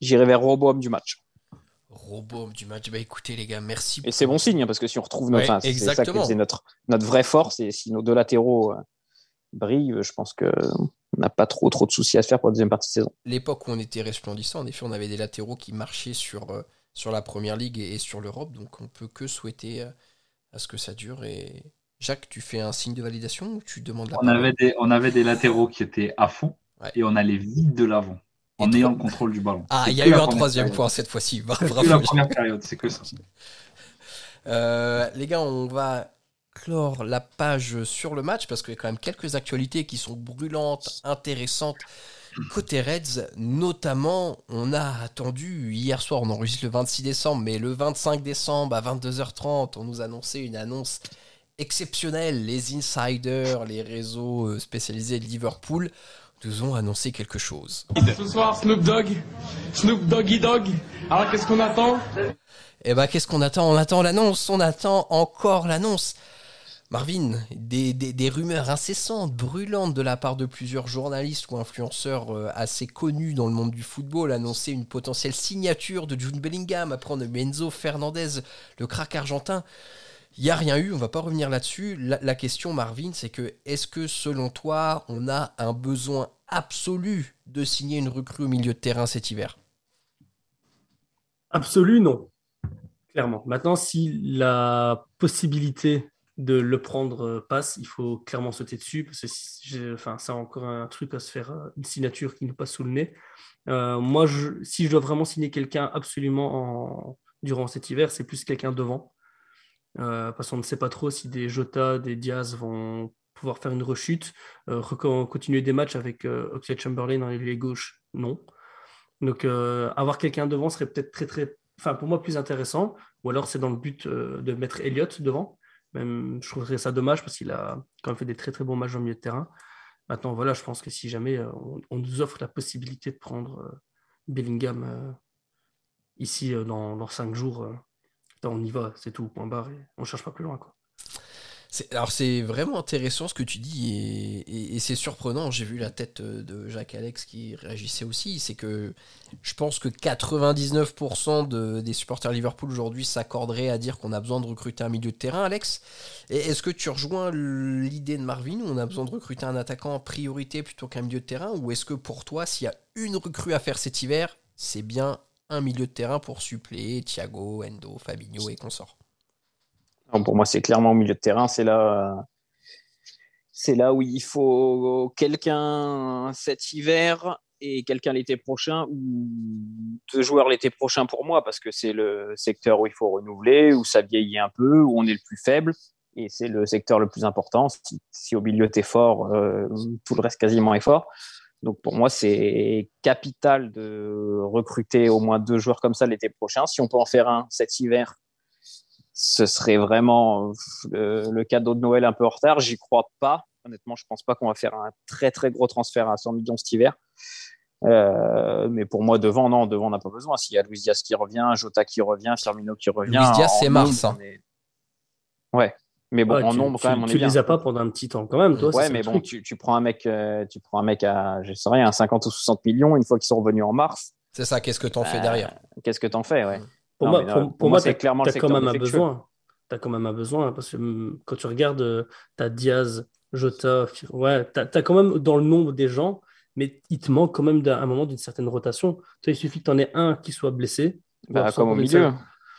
j'irai vers Robot homme du match. Robot du match. Bah écoutez les gars, merci. Et c'est bon signe hein, parce que si on retrouve notre, c'est ça qui notre, notre vraie force et si nos deux latéraux euh, brillent, je pense que on n'a pas trop trop de soucis à se faire pour la deuxième partie de saison. L'époque où on était resplendissant, en effet, on avait des latéraux qui marchaient sur, euh, sur la première ligue et, sur l'Europe, donc on peut que souhaiter euh, à ce que ça dure. Et Jacques, tu fais un signe de validation ou tu demandes la on avait des On avait des latéraux qui étaient à fond et on allait vite de l'avant en ayant le contrôle du ballon. Ah, il y a eu un troisième point cette fois-ci. Bravo. la première période, c'est que ça. Euh, les gars, on va clore la page sur le match parce qu'il y a quand même quelques actualités qui sont brûlantes, intéressantes. Côté Reds, notamment, on a attendu, hier soir, on enregistre le 26 décembre, mais le 25 décembre à 22h30, on nous annonçait une annonce exceptionnelle. Les insiders, les réseaux euh, spécialisés de Liverpool nous ont annoncé quelque chose. Ce soir, Snoop Dogg, Snoop Doggy Dogg. Alors qu'est-ce qu'on attend? Eh ben, qu'est-ce qu'on attend? On attend l'annonce, on attend encore l'annonce. Marvin, des, des- des rumeurs incessantes, brûlantes de la part de plusieurs journalistes ou influenceurs euh, assez connus dans le monde du football annonçaient une potentielle signature de Jude Bellingham après on a eu Enzo Fernandez, le crack argentin. Il n'y a rien eu, on va pas revenir là-dessus. La, question, Marvin, c'est que est-ce que selon toi, on a un besoin absolu de signer une recrue au milieu de terrain cet hiver? Absolu, non. Clairement. Maintenant, si la possibilité de le prendre euh, passe, il faut clairement sauter dessus parce que j'ai- enfin, c'est encore un truc à se faire, euh, une signature qui nous passe sous le nez. Euh, moi, si je dois vraiment signer quelqu'un absolument en- durant cet hiver, c'est plus quelqu'un devant. Euh, parce qu'on ne sait pas trop si des Jota, des Diaz vont pouvoir faire une rechute, euh, continuer des matchs avec euh, Oxlade Chamberlain dans les gauche, non. Donc, avoir quelqu'un devant serait peut-être très, très, enfin, pour moi, plus intéressant. Ou alors, c'est dans le but de mettre Elliott devant. Même, je trouverais ça dommage parce qu'il a quand même fait des très, très bons matchs au milieu de terrain. Maintenant, voilà, je pense que si jamais on, nous offre la possibilité de prendre Bellingham ici dans, dans cinq jours, on y va, c'est tout, point barre, on cherche pas plus loin. Quoi. Alors c'est vraiment intéressant ce que tu dis et, c'est surprenant. J'ai vu la tête euh, de Jacques Alex qui réagissait aussi. C'est que je pense que 99% de- des supporters Liverpool aujourd'hui s'accorderaient à dire qu'on a besoin de recruter un milieu de terrain, Alex. Est-ce que tu rejoins l'idée de Marvin où on a besoin de recruter un attaquant en priorité plutôt qu'un milieu de terrain Ou est-ce que pour toi, s'il y a une recrue à faire cet hiver, c'est bien un milieu de terrain pour suppléer Thiago, Endo, Fabinho et consorts pour moi, c'est clairement au milieu de terrain. C'est là, c'est là où il faut quelqu'un cet hiver et quelqu'un l'été prochain ou deux joueurs l'été prochain pour moi parce que c'est le secteur où il faut renouveler, où ça vieillit un peu, où on est le plus faible et c'est le secteur le plus important. Si, si au milieu t'es fort, euh, tout le reste quasiment est fort. Donc pour moi, c'est capital de recruter au moins deux joueurs comme ça l'été prochain. Si on peut en faire un cet hiver, ce serait vraiment le, le cadeau de Noël un peu en retard. J'y crois pas. Honnêtement, je pense pas qu'on va faire un très très gros transfert à 100 millions cet hiver. Euh, mais pour moi, devant, non, devant, on n'a pas besoin. S'il y a Luis Diaz qui revient, Jota qui revient, Firmino qui revient. Luis Diaz, c'est mars, hein. est- Ouais. Mais bon, Ouais, en tu, nombre, tu- quand même, on tu est bien. les as pas pendant un petit temps quand même, toi. Ouais, mais bon, tu, tu prends un mec, euh, tu prends un mec à, je sais rien, à 50 ou 60 millions, une fois qu'ils sont revenus en mars, C'est ça, qu'est-ce que t'en fais Euh, derrière qu'est-ce que t'en fais, ouais. Pour Non, moi, non, pour, pour pour moi, c'est clairement le t'as quand même un besoin. T'as quand même un besoin parce que hum, quand tu regardes, euh, t'as Diaz, Jota, ouais, t'as as quand même dans le nombre des gens, mais il te manque quand même d'un un moment d'une certaine rotation. Toi, il suffit que tu en aies un qui soit blessé. Bah, comme au milieu.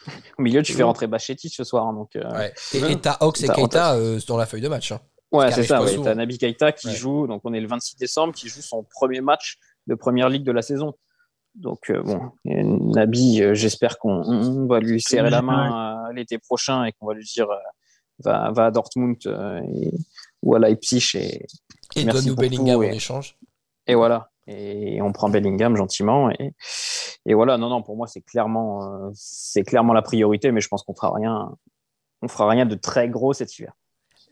Au milieu, tu fais rentrer Bachetti ce soir. hein, donc, euh, Ouais. Et t'as Ox et Keita euh, dans la feuille de match. hein. Ouais, c'est ça. Ouais. T'as Nabi Keita qui Ouais. joue, donc on est le 26 décembre, qui joue son premier match de première ligue de la saison. Donc, euh, bon, et Nabi, euh, j'espère qu'on on va lui serrer la main euh, l'été prochain et qu'on va lui dire euh, va, va à Dortmund euh, et- ou à Leipzig et, Et Merci donne-nous Bellingham en échange. et voilà. Et on prend Bellingham gentiment. Et, et voilà, non, non, pour moi, c'est clairement, euh, c'est clairement la priorité, mais je pense qu'on fera rien, on fera rien de très gros cet hiver.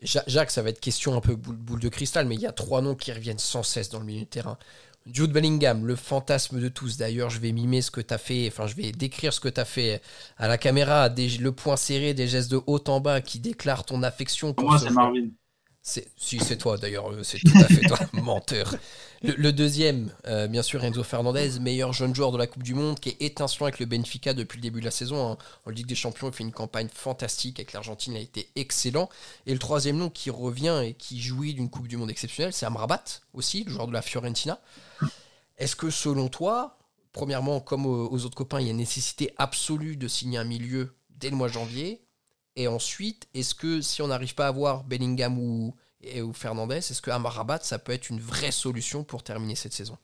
Ja- Jacques, ça va être question un peu boule, boule de cristal, mais il y a trois noms qui reviennent sans cesse dans le milieu de terrain. Jude Bellingham, le fantasme de tous. D'ailleurs, je vais mimer ce que tu as fait, enfin, je vais décrire ce que tu as fait à la caméra, des- le point serré, des gestes de haut en bas qui déclarent ton affection pour Moi, ce c'est. Marvin. Si, c'est toi d'ailleurs, euh, c'est tout à fait toi, menteur. Le, le deuxième, euh, bien sûr, Enzo Fernandez, meilleur jeune joueur de la Coupe du Monde, qui est étincelant avec le Benfica depuis le début de la saison. hein. En Ligue des Champions, il fait une campagne fantastique avec l'Argentine, il a été excellent. Et le troisième nom qui revient et qui jouit d'une Coupe du Monde exceptionnelle, c'est Amrabat aussi, le joueur de la Fiorentina. Est-ce que selon toi, premièrement, comme aux, aux autres copains, il y a nécessité absolue de signer un milieu dès le mois de janvier et ensuite, est-ce que si on n'arrive pas à avoir Bellingham ou, et- ou Fernandez, est-ce que Amrabat, ça peut être une vraie solution pour terminer cette saison?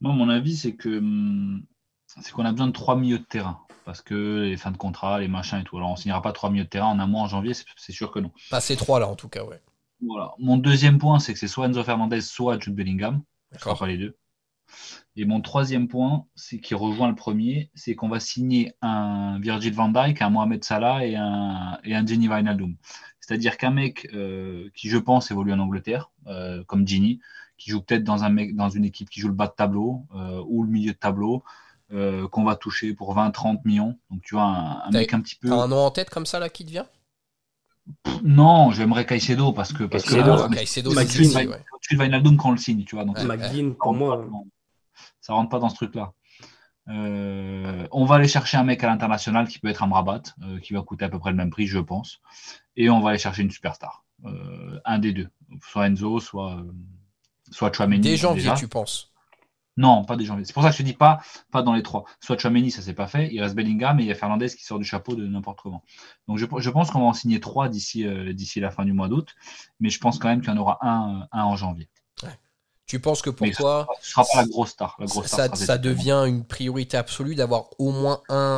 Moi, mon avis, c'est que hum, c'est qu'on a besoin de trois milieux de terrain. Parce que les fins de contrat, les machins et tout. Alors, on ne signera pas trois milieux de terrain en un mois en janvier, c'est c'est sûr que non. Pas ces trois là en tout cas, ouais. Voilà. Mon deuxième point, c'est que c'est soit Enzo Fernandez, soit Jude Bellingham. Ce sera pas les deux. Et mon troisième point, c'est qui rejoint le premier, c'est qu'on va signer un Virgil van Dijk, un Mohamed Salah et un, et un Gini Wijnaldum. C'est-à-dire qu'un mec euh, qui, je pense, évolue en Angleterre, euh, comme Gini, qui joue peut-être dans, un mec, dans une équipe qui joue le bas de tableau euh, ou le milieu de tableau, qu'on va toucher pour 20-30 millions. Donc tu vois, un, mec un petit peu. T'as un nom en tête comme ça là qui te vient? Non, j'aimerais Caicedo parce que parce Caicedo, que Caicedo, quand on le signe, tu vois. Donc, McGinn, pour moi ça rentre pas dans ce truc-là. Euh, on va aller chercher un mec à l'international qui peut être un Rabat, euh, qui va coûter à peu près le même prix, je pense. Et on va aller chercher une superstar. Euh, un des deux. Soit Enzo, soit, soit Chouameni. Dès janvier, tu penses? Non, pas dès janvier. C'est pour ça que je te dis pas, pas dans les trois. Soit Chouameni, ça s'est pas fait. Il reste Bellingham et il y a Fernandez qui sort du chapeau de n'importe comment. Donc je, pense qu'on va en signer trois d'ici d'ici la fin du mois d'août. Mais je pense quand même qu'il y en aura un, un en janvier. Tu penses que pour toi, ce sera pas la grosse star. ça, devient une priorité absolue d'avoir au moins un,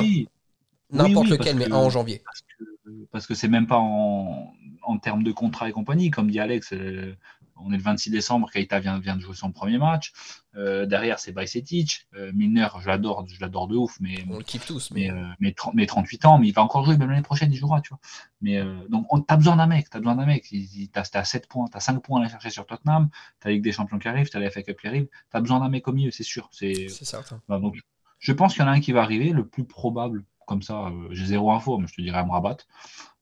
n'importe lequel, mais un en janvier. Parce que c'est même pas en, en, termes de contrat et compagnie, comme dit Alex. Euh, on est le 26 décembre, Keita vient, vient de jouer son premier match. Euh, derrière, c'est Bajcetic. Euh, Milner, je l'adore, je l'adore de ouf, mais on le kiffe tous. Mais, mais, 38 ans, mais il va encore jouer, même l'année prochaine, il jouera, tu vois. Mais donc, on as besoin d'un mec, tu as besoin d'un mec. Tu as, 7 points, tu as 5 points à aller chercher sur Tottenham, tu as Ligue des Champions qui arrive, tu as la FA Cup qui arrive, tu as besoin d'un mec au milieu, c'est sûr. C'est certain. Bah, donc, je pense qu'il y en a un qui va arriver, le plus probable, comme ça, j'ai zéro info, mais je te dirais Amrabat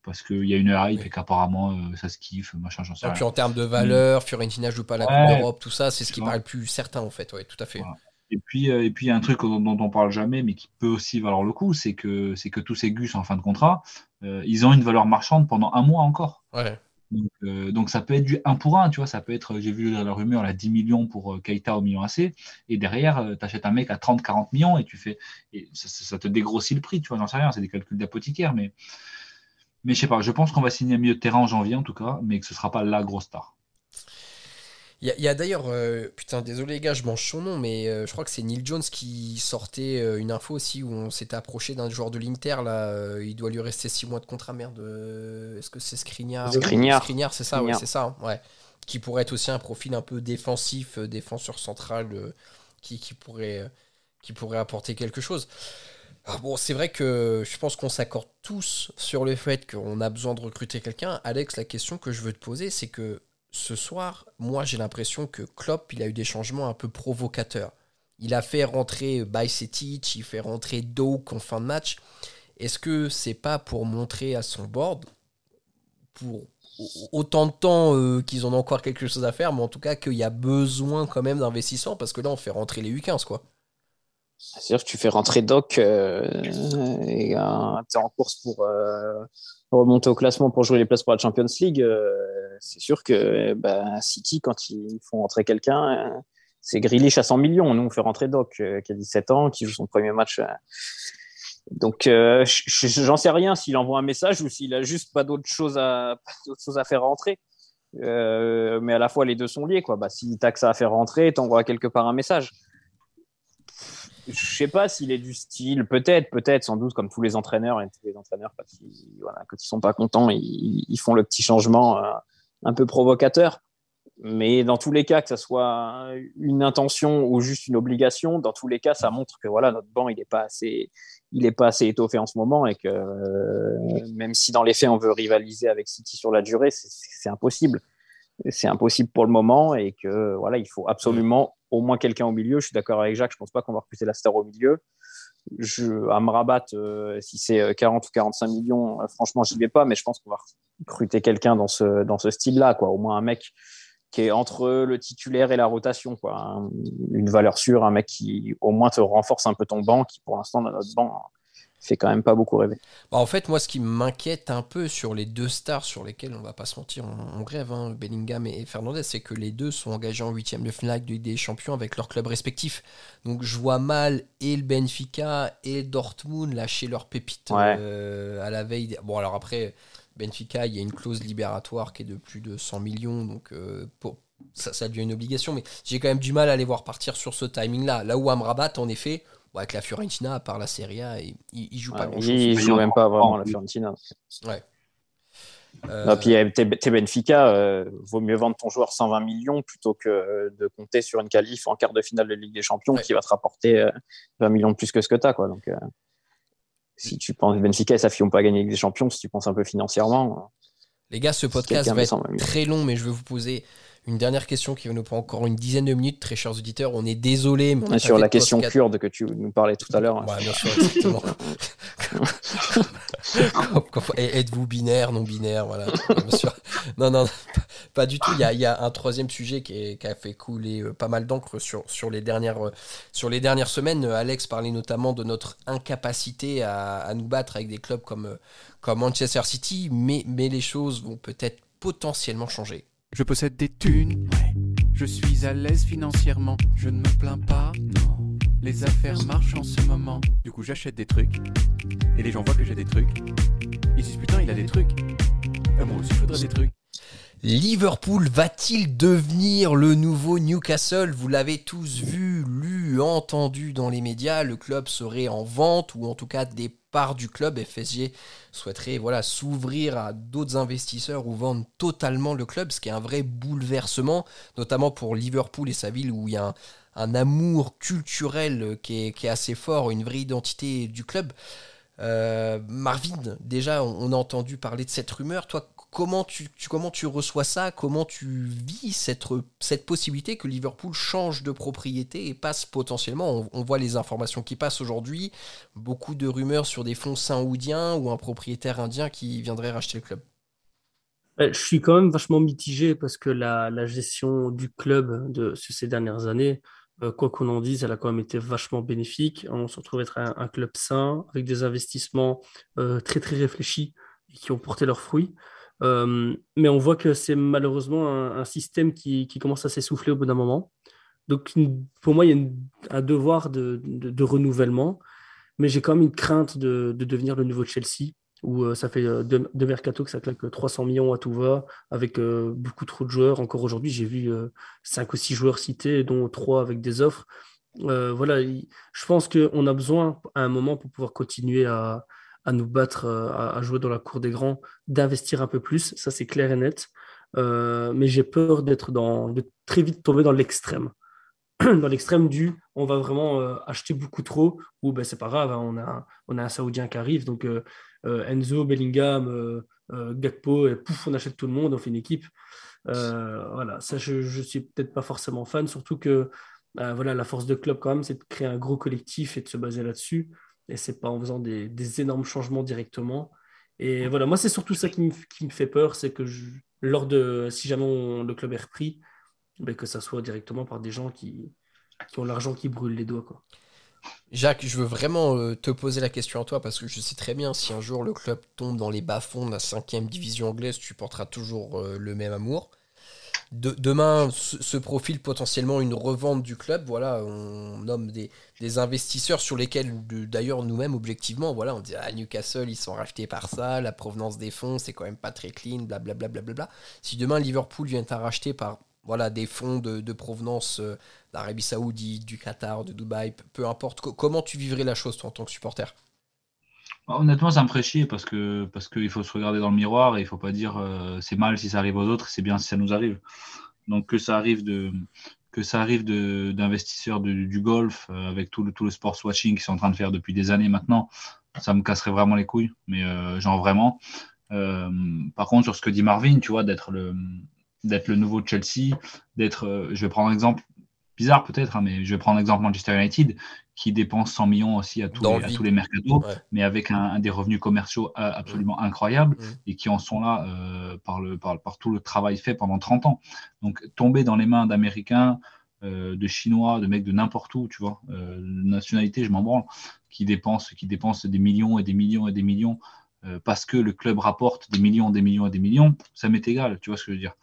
parce qu'il y a une hype et qu'apparemment euh, ça se kiffe, machin, j'en sais Et puis en termes de valeur, Fiorentina joue pas la Coupe d'Europe, tout ça, c'est ce qui paraît le plus certain en fait, ouais, tout à fait. Et puis, euh, et puis, il y a un truc dont, on parle jamais, mais qui peut aussi valoir le coup, c'est que, c'est que tous ces gus en fin de contrat, euh, ils ont une valeur marchande pendant un mois encore. Ouais. Donc, ça peut être du 1 pour 1, tu vois, ça peut être, j'ai vu la rumeur, à 10 millions pour Keita au million AC, et derrière, tu achètes un mec à 30-40 millions et tu fais, et ça, ça, te dégrossit le prix, tu vois, j'en sais rien, c'est des calculs d'apothicaire, mais mais je sais pas, je pense qu'on va signer un milieu de terrain en janvier en tout cas, mais que ce sera pas la grosse star. Il y, a, d'ailleurs, euh, putain, désolé les gars, je mange son nom, mais euh, je crois que c'est Neil Jones qui sortait euh, une info aussi où on s'était approché d'un joueur de l'Inter. Là, il doit lui rester 6 mois de contrat. Merde, est-ce que c'est Skriniar? Skriniar, c'est ça, ouais, c'est ça, hein, ouais. Qui pourrait être aussi un profil un peu défensif, défenseur central, qui, qui, pourrait, qui pourrait apporter quelque chose. Bon, c'est vrai que je pense qu'on s'accorde tous sur le fait qu'on a besoin de recruter quelqu'un. Alex, la question que je veux te poser, c'est que ce soir, moi j'ai l'impression que Klopp, il a eu des changements un peu provocateurs. Il a fait rentrer Bajcetic, il fait rentrer Doak en fin de match. Est-ce que c'est pas pour montrer à son board, pour autant de temps euh, qu'ils ont encore quelque chose à faire, mais en tout cas qu'il y a besoin quand même d'investissement, parce que là on fait rentrer les U15 quoi. C'est-à-dire que tu fais rentrer Doc euh, et euh, tu es en course pour euh, remonter au classement pour jouer les places pour la Champions League. c'est sûr que bah, City, quand ils font rentrer quelqu'un, c'est Grealish à 100 millions. Nous, on fait rentrer Doc, qui a 17 ans, qui joue son premier match. Donc, j'en sais rien s'il envoie un message ou s'il a juste pas d'autre chose à, faire rentrer. mais à la fois, les deux sont liés. Quoi. Bah, s'il t'a que ça à faire rentrer, t'envoies quelque part un message je sais pas s'il est du style, peut-être, peut-être, sans doute, comme tous les entraîneurs, tous les entraîneurs, quand ils, voilà, sont pas contents, ils, font le petit changement euh, un peu provocateur. Mais dans tous les cas, que ce soit une intention ou juste une obligation, dans tous les cas, ça montre que voilà, notre banc, il n'est pas assez, il est pas assez étoffé en ce moment et que euh, même si dans les faits, on veut rivaliser avec City sur la durée, c'est impossible c'est impossible pour le moment et que voilà, il faut absolument au moins quelqu'un au milieu. Je suis d'accord avec Jacques, je pense pas qu'on va recruter la star au milieu. Je, à me rabattre, euh, si c'est 40 euh, ou 45 millions, euh, franchement, j'y vais pas, mais je pense qu'on va recruter quelqu'un dans ce, dans ce style-là, quoi. Au moins un mec qui est entre le titulaire et la rotation, quoi. une valeur sûre, un mec qui au moins te renforce un peu ton banc, qui pour l'instant dans notre banc fait quand même pas beaucoup rêver. Bah, en fait, moi, ce qui m'inquiète un peu sur les deux stars sur lesquels on va pas se mentir, on, grève, hein, Bellingham et Fernandez, c'est que les deux sont engagés en huitième de finale des champions avec leurs clubs respectifs. Donc, je vois mal et le Benfica et Dortmund lâcher leurs pépites euh, à la veille. Bon, alors après, Benfica, il y a une clause libératoire qui est de plus de 100 millions, donc euh, ça, ça devient une obligation. Mais j'ai quand même du mal à les voir partir sur ce timing-là. Là où Amrabat, en effet avec la Fiorentina, à part la Serie A, il, il joue pas Il, joue même pas vraiment la Fiorentina. Ouais. Euh... puis t'es Benfica, euh, vaut mieux vendre ton joueur 120 millions plutôt que de compter sur une qualif en quart de finale de Ligue des Champions qui va te rapporter 20 millions de plus que ce que tu as. Quoi. Donc, si tu penses Benfica et sa fille n'ont pas gagné Ligue des Champions, si tu penses un peu financièrement. Les gars, ce podcast va être très long, mais je vais vous poser une dernière question qui va nous prendre encore une dizaine de minutes, très chers auditeurs. On est désolé. Mais sur la question kurde que tu nous parlais tout à l'heure. Ouais, bien sûr, exactement. Êtes-vous binaire, non binaire Voilà. Non, non, pas du tout. Il y a, un troisième sujet qui, a fait couler euh, pas mal d'encre sur, sur, les dernières, euh, sur les dernières semaines. Alex parlait notamment de notre incapacité à, nous battre avec des clubs comme, euh, comme Manchester City, mais, mais les choses vont peut-être potentiellement changer. Je possède des thunes, je suis à l'aise financièrement, je ne me plains pas, non. Les affaires marchent en ce moment. Du coup, j'achète des trucs, et les gens voient que j'ai des trucs. Ils disent putain, il a des trucs. Euh, moi aussi, je voudrais des trucs. Liverpool va-t-il devenir le nouveau Newcastle? Vous l'avez tous vu, lu, entendu dans les médias. Le club serait en vente ou en tout cas des parts du club. FSG souhaiterait voilà, s'ouvrir à d'autres investisseurs ou vendre totalement le club, ce qui est un vrai bouleversement, notamment pour Liverpool et sa ville où il y a un, amour culturel qui est, assez fort, une vraie identité du club. Euh, Marvin, déjà, on, a entendu parler de cette rumeur. Toi, comment tu, comment tu reçois ça Comment tu vis cette, cette possibilité que Liverpool change de propriété et passe potentiellement on, voit les informations qui passent aujourd'hui, beaucoup de rumeurs sur des fonds saoudiens ou un propriétaire indien qui viendrait racheter le club. Je suis quand même vachement mitigé parce que la, la gestion du club de ces dernières années, euh, quoi qu'on en dise, elle a quand même été vachement bénéfique. On se retrouve être un, club sain, avec des investissements euh, très très réfléchis et qui ont porté leurs fruits. Euh, mais on voit que c'est malheureusement un, système qui, commence à s'essouffler au bout d'un moment. Donc pour moi, il y a un devoir de, renouvellement, mais j'ai quand même une crainte de, devenir le nouveau Chelsea, où euh, ça fait euh, deux, mercato que ça claque 300 millions à tout va, avec beaucoup trop de joueurs. Encore aujourd'hui, j'ai vu 5 ou 6 joueurs cités, dont 3 avec des offres. voilà, je pense qu'on a besoin à un moment pour pouvoir continuer à, à nous battre, euh, à, jouer dans la cour des grands, d'investir un peu plus, ça c'est clair et net. Euh, mais j'ai peur d'être dans, de très vite tomber dans l'extrême. dans l'extrême du on va vraiment euh, acheter beaucoup trop, ou ben c'est pas grave, hein, on, a, on a un Saoudien qui arrive, donc Enzo, Bellingham, Gakpo, et pouf, on achète tout le monde, on fait une équipe. voilà, ça je, suis peut-être pas forcément fan, surtout que voilà, la force de club quand même, c'est de créer un gros collectif et de se baser là-dessus et c'est pas en faisant des, énormes changements directement. Et voilà, moi, c'est surtout ça qui me, qui me fait peur, c'est que lors de, si jamais le club est repris, ben, que ça soit directement par des gens qui, qui ont l'argent qui brûle les doigts. Quoi. Jacques, je veux vraiment euh, te poser la question à toi parce que je sais très bien si un jour le club tombe dans les bas-fonds de la cinquième division anglaise, tu porteras toujours euh, le même amour demain se profile potentiellement une revente du club. Voilà, on nomme des, investisseurs sur lesquels, d'ailleurs, nous-mêmes, objectivement, voilà, on dit à ah, Newcastle, ils sont rachetés par ça, la provenance des fonds, c'est quand même pas très clean, blablabla. Bla, bla, bla, si demain Liverpool vient à racheter par voilà, des fonds de, provenance euh, d'Arabie Saoudite, du Qatar, de Dubaï, peu importe, comment tu vivrais la chose, toi, en tant que supporter? Honnêtement, ça me ferait chier parce que parce qu'il faut se regarder dans le miroir et il faut pas dire euh, c'est mal si ça arrive aux autres, c'est bien si ça nous arrive. Donc que ça arrive de que ça arrive d'investisseurs du golf euh, avec tout le tout le sports watching qu'ils sont en train de faire depuis des années maintenant, ça me casserait vraiment les couilles, mais euh, genre vraiment. par contre, sur ce que dit Marvin, tu vois, d'être le le nouveau Chelsea, d'être, je vais prendre un exemple bizarre peut-être, hein, mais je vais prendre l'exemple Manchester United, qui dépense 100 millions aussi à tous, les, à tous les mercatos, mais avec un, des revenus commerciaux euh, absolument mmh. incroyables mmh. et qui en sont là euh, par, le, par, par, tout le travail fait pendant 30 ans. Donc tomber dans les mains d'Américains, euh, de Chinois, de mecs de n'importe où, tu vois, nationalité, je m'en branle, qui dépensent, qui dépensent des millions et des millions et des millions parce que le club rapporte des millions, des millions et des millions, ça m'est égal, tu vois ce que je veux dire.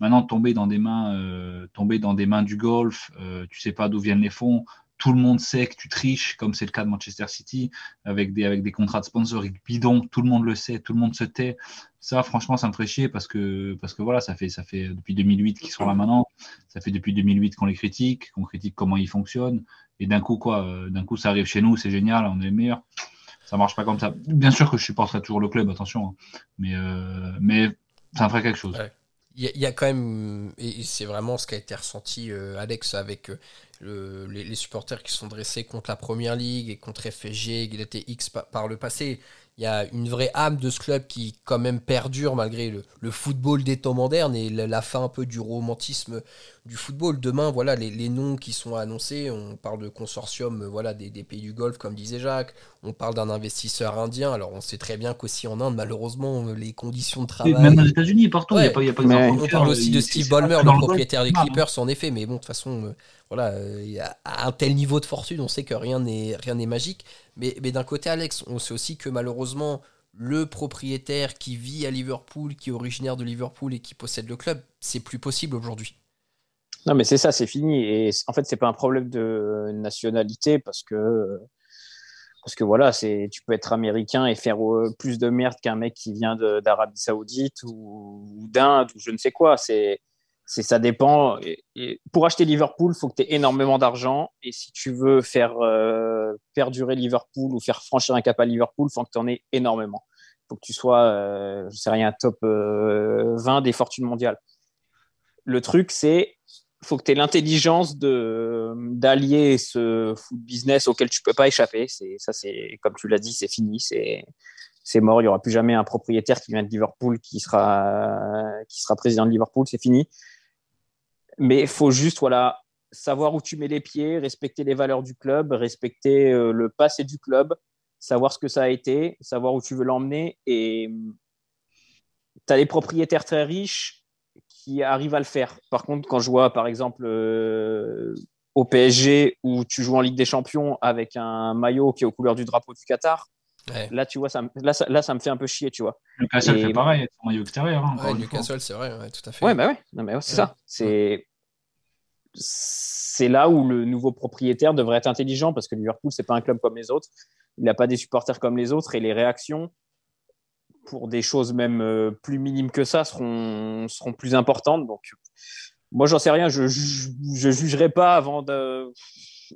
Maintenant, tomber dans des mains, euh, tomber dans des mains du golf, euh, tu sais pas d'où viennent les fonds. Tout le monde sait que tu triches, comme c'est le cas de Manchester City, avec des, avec des contrats de sponsoring bidons. Tout le monde le sait, tout le monde se tait. Ça, franchement, ça me ferait chier parce que, parce que voilà, ça fait, ça fait depuis 2008 qu'ils sont là maintenant. Ça fait depuis 2008 qu'on les critique, qu'on critique comment ils fonctionnent. Et d'un coup, quoi, euh, d'un coup, ça arrive chez nous, c'est génial, on est les meilleurs ça marche pas comme ça. Bien sûr que je supporterai toujours le club, attention, hein. mais, mais ça ferait quelque chose. Il y, a quand même, et c'est vraiment ce qui a été ressenti, euh, Alex, avec euh, les, supporters qui sont dressés contre la Première Ligue et contre FSG, il était X par le passé il y a une vraie âme de ce club qui quand même perdure malgré le, football des temps modernes et la, fin un peu du romantisme du football. Demain, voilà les, noms qui sont annoncés. On parle de consortium voilà, des, pays du Golfe, comme disait Jacques. On parle d'un investisseur indien. Alors on sait très bien qu'aussi en Inde, malheureusement, les conditions de travail. Même aux États-Unis, partout, il n'y a pas, y a pas On parle aussi de Steve Ballmer, le propriétaire des Clippers, en effet. Mais bon, de toute façon, euh, voilà, euh, à un tel niveau de fortune, on sait que rien n'est rien n'est magique. Mais, d'un côté, Alex, on sait aussi que malheureusement, le propriétaire qui vit à Liverpool, qui est originaire de Liverpool et qui possède le club, c'est plus possible aujourd'hui. Non, mais c'est ça, c'est fini. Et en fait, c'est pas un problème de nationalité parce que parce que voilà, c'est tu peux être américain et faire euh, plus de merde qu'un mec qui vient d'Arabie Saoudite ou, d'Inde ou je ne sais quoi. C'est c'est ça dépend. Pour acheter Liverpool, il faut que tu aies énormément d'argent. Et si tu veux faire euh, perdurer Liverpool ou faire franchir un cap à Liverpool, il faut que tu en aies énormément. Il faut que tu sois, euh, je sais rien, top 20 euh, des fortunes mondiales. Le truc, c'est faut que tu aies l'intelligence d'allier ce foot business auquel tu peux pas échapper. C'est ça, c'est comme tu l'as dit, c'est fini, c'est c'est mort. Il y aura plus jamais un propriétaire qui vient de Liverpool qui sera qui sera président de Liverpool. C'est fini. Mais il faut juste voilà, savoir où tu mets les pieds, respecter les valeurs du club, respecter euh, le passé du club, savoir ce que ça a été, savoir où tu veux l'emmener. Et hum, tu as les propriétaires très riches qui arrivent à le faire. Par contre, quand je vois, par exemple, euh, au PSG, où tu joues en Ligue des Champions avec un maillot qui est aux couleurs du drapeau du Qatar, Là, tu vois, ça, là, ça, là, ça me fait un peu chier, tu vois. Newcastle fait pareil, son maillot extérieur. Hein, ouais, Newcastle, c'est vrai, tout à fait. Ouais, bah ouais, non, mais c'est ça. C'est c'est là où le nouveau propriétaire devrait être intelligent parce que Liverpool, c'est pas un club comme les autres. Il n'a pas des supporters comme les autres et les réactions pour des choses même euh, plus minimes que ça seront, seront plus importantes. Donc, moi, j'en sais rien. Je, je, jugerai pas avant, de,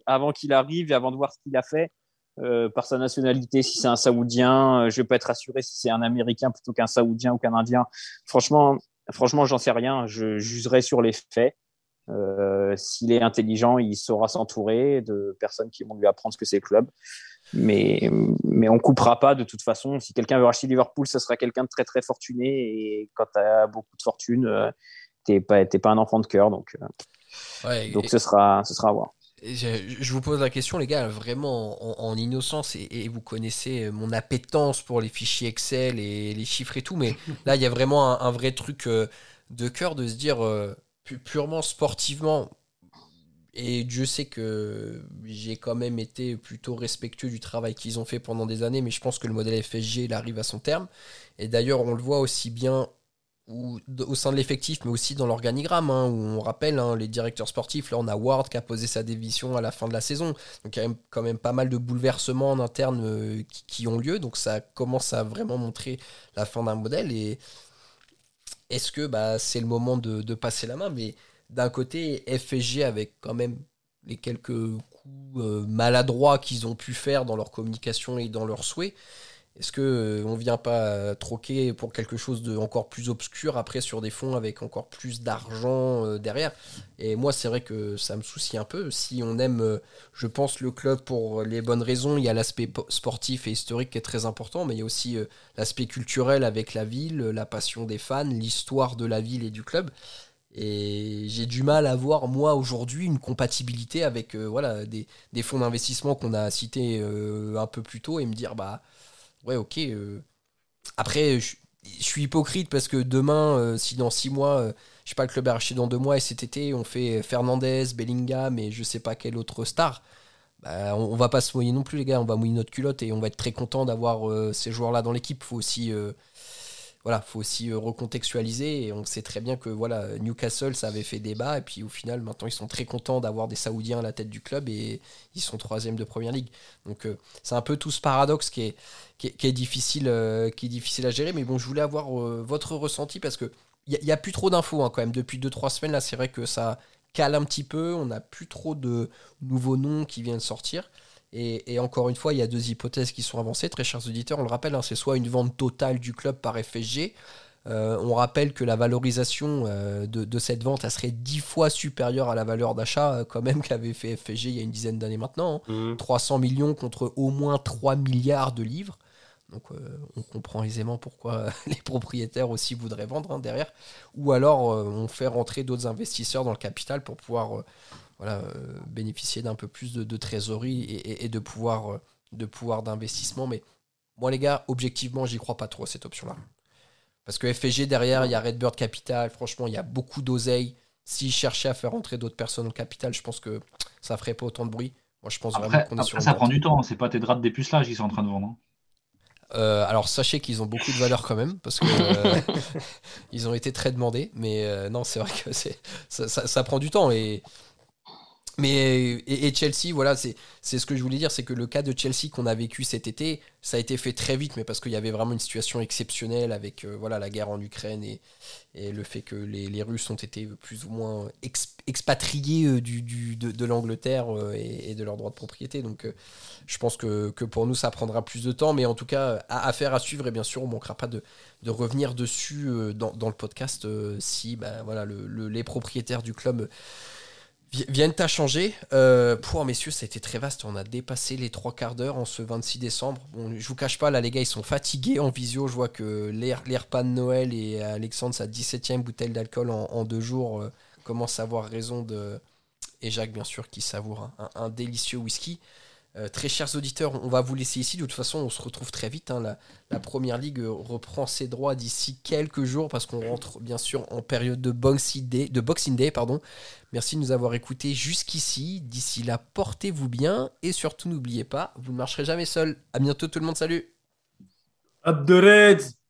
avant qu'il arrive et avant de voir ce qu'il a fait. Euh, par sa nationalité, si c'est un Saoudien, euh, je vais pas être rassuré si c'est un Américain plutôt qu'un Saoudien ou qu'un Indien. Franchement, franchement, j'en sais rien. Je jugerai sur les faits. Euh, s'il est intelligent, il saura s'entourer de personnes qui vont lui apprendre ce que c'est le club. Mais, mais on coupera pas de toute façon. Si quelqu'un veut racheter Liverpool, ce sera quelqu'un de très très fortuné. Et quand tu as beaucoup de fortune, euh, tu n'es pas, pas un enfant de cœur. Donc, euh, donc ce, sera, ce sera à voir. Je, vous pose la question, les gars, vraiment en, innocence, et, vous connaissez mon appétence pour les fichiers Excel et les chiffres et tout, mais là, il y a vraiment un, un vrai truc de cœur de se dire purement sportivement, et Dieu sait que j'ai quand même été plutôt respectueux du travail qu'ils ont fait pendant des années, mais je pense que le modèle FSG il arrive à son terme. Et d'ailleurs, on le voit aussi bien au sein de l'effectif, mais aussi dans l'organigramme, hein, où on rappelle hein, les directeurs sportifs. Là, on a Ward qui a posé sa dévision à la fin de la saison. Donc, il y a quand même pas mal de bouleversements en interne euh, qui, ont lieu. Donc, ça commence à vraiment montrer la fin d'un modèle. Et est-ce que bah, c'est le moment de, passer la main? Mais d'un côté, FSG, avec quand même les quelques coups euh, maladroits qu'ils ont pu faire dans leur communication et dans leurs souhaits, est-ce que euh, on vient pas troquer pour quelque chose de plus obscur après sur des fonds avec encore plus d'argent euh, derrière? Et moi, c'est vrai que ça me soucie un peu. Si on aime, euh, je pense, le club pour les bonnes raisons, il y a l'aspect sportif et historique qui est très important, mais il y a aussi l'aspect culturel avec la ville, la passion des fans, l'histoire de la ville et du club. Et j'ai du mal à voir, moi, aujourd'hui, une compatibilité avec voilà, des, des fonds d'investissement qu'on a cités un peu plus tôt et me dire, bah ouais, ok. Euh. Après, je, suis hypocrite parce que demain, euh, si dans six mois, euh, je sais pas, le club est racheté dans deux mois et cet été, on fait Fernandez, Bellingham et je sais pas quelle autre star, bah, on, va pas se mouiller non plus, les gars. On va mouiller notre culotte et on va être très content d'avoir ces joueurs-là dans l'équipe. Faut aussi voilà, faut aussi euh, recontextualiser et on sait très bien que voilà, Newcastle ça avait fait débat et puis au final maintenant ils sont très contents d'avoir des Saoudiens à la tête du club et ils sont troisième de première ligue. Donc euh, c'est un peu tout ce paradoxe qui est, qui est, difficile, euh, qui est difficile à gérer. Mais bon, je voulais avoir votre ressenti parce que il n'y a, plus trop d'infos hein, quand même depuis 2-3 semaines là. C'est vrai que ça cale un petit peu, on n'a plus trop de nouveaux noms qui viennent sortir. Et, encore une fois, il y a deux hypothèses qui sont avancées, très chers auditeurs. On le rappelle, hein, c'est soit une vente totale du club par FSG. Euh, on rappelle que la valorisation euh, de, cette vente, elle serait dix fois supérieure à la valeur d'achat euh, quand même qu'avait fait FSG il y a une dizaine d'années maintenant. 300 hein. mmh. millions contre au moins 3 milliards de livres. Donc on comprend aisément pourquoi les propriétaires aussi voudraient vendre hein, derrière. Ou alors on fait rentrer d'autres investisseurs dans le capital pour pouvoir voilà, euh, bénéficier d'un peu plus de, trésorerie et, de pouvoir euh, de pouvoir d'investissement. Mais moi, les gars, objectivement, j'y crois pas trop à cette option-là. Parce que FG derrière, il y a Redbird Capital. Franchement, il y a beaucoup d'oseille. S'ils cherchaient à faire rentrer d'autres personnes au capital, je pense que ça ferait pas autant de bruit. Moi, je pense vraiment qu'on est sur Ça prend du temps. C'est pas tes draps de dépucelage qu'ils sont en train de vendre. Hein. Euh, alors sachez qu'ils ont beaucoup de valeur quand même parce que ils ont été très demandés mais non c'est vrai que c'est ça, ça, prend du temps et mais et, Chelsea, voilà, c'est ce que je voulais dire, c'est que le cas de Chelsea qu'on a vécu cet été, ça a été fait très vite, mais parce qu'il y avait vraiment une situation exceptionnelle avec euh, voilà la guerre en Ukraine et, et le fait que les, les, Russes ont été plus ou moins expatriés euh, du, du, de, de l'Angleterre euh, et, de leurs droits de propriété. Donc je pense que, que, pour nous ça prendra plus de temps, mais en tout cas affaire à, suivre et bien sûr on manquera pas de, de revenir dessus dans, dans, le podcast si bah, voilà le, les propriétaires du club viennent à changer. Euh, pour messieurs, ça a été très vaste. On a dépassé les trois quarts d'heure en ce 26 décembre. Bon, je vous cache pas, là, les gars, ils sont fatigués en visio. Je vois que l'air de Noël et Alexandre, sa 17e bouteille d'alcool en, deux jours, euh, commence à avoir raison de. Et Jacques, bien sûr, qui savoure un délicieux whisky. Euh, très chers auditeurs, on va vous laisser ici. De toute façon, on se retrouve très vite. Hein. La, première ligue reprend ses droits d'ici quelques jours parce qu'on rentre bien sûr en période de Boxing Day. Merci de nous avoir écoutés jusqu'ici. D'ici là, portez-vous bien et surtout n'oubliez pas, vous ne marcherez jamais seul. À bientôt tout le monde. Salut. Up the Reds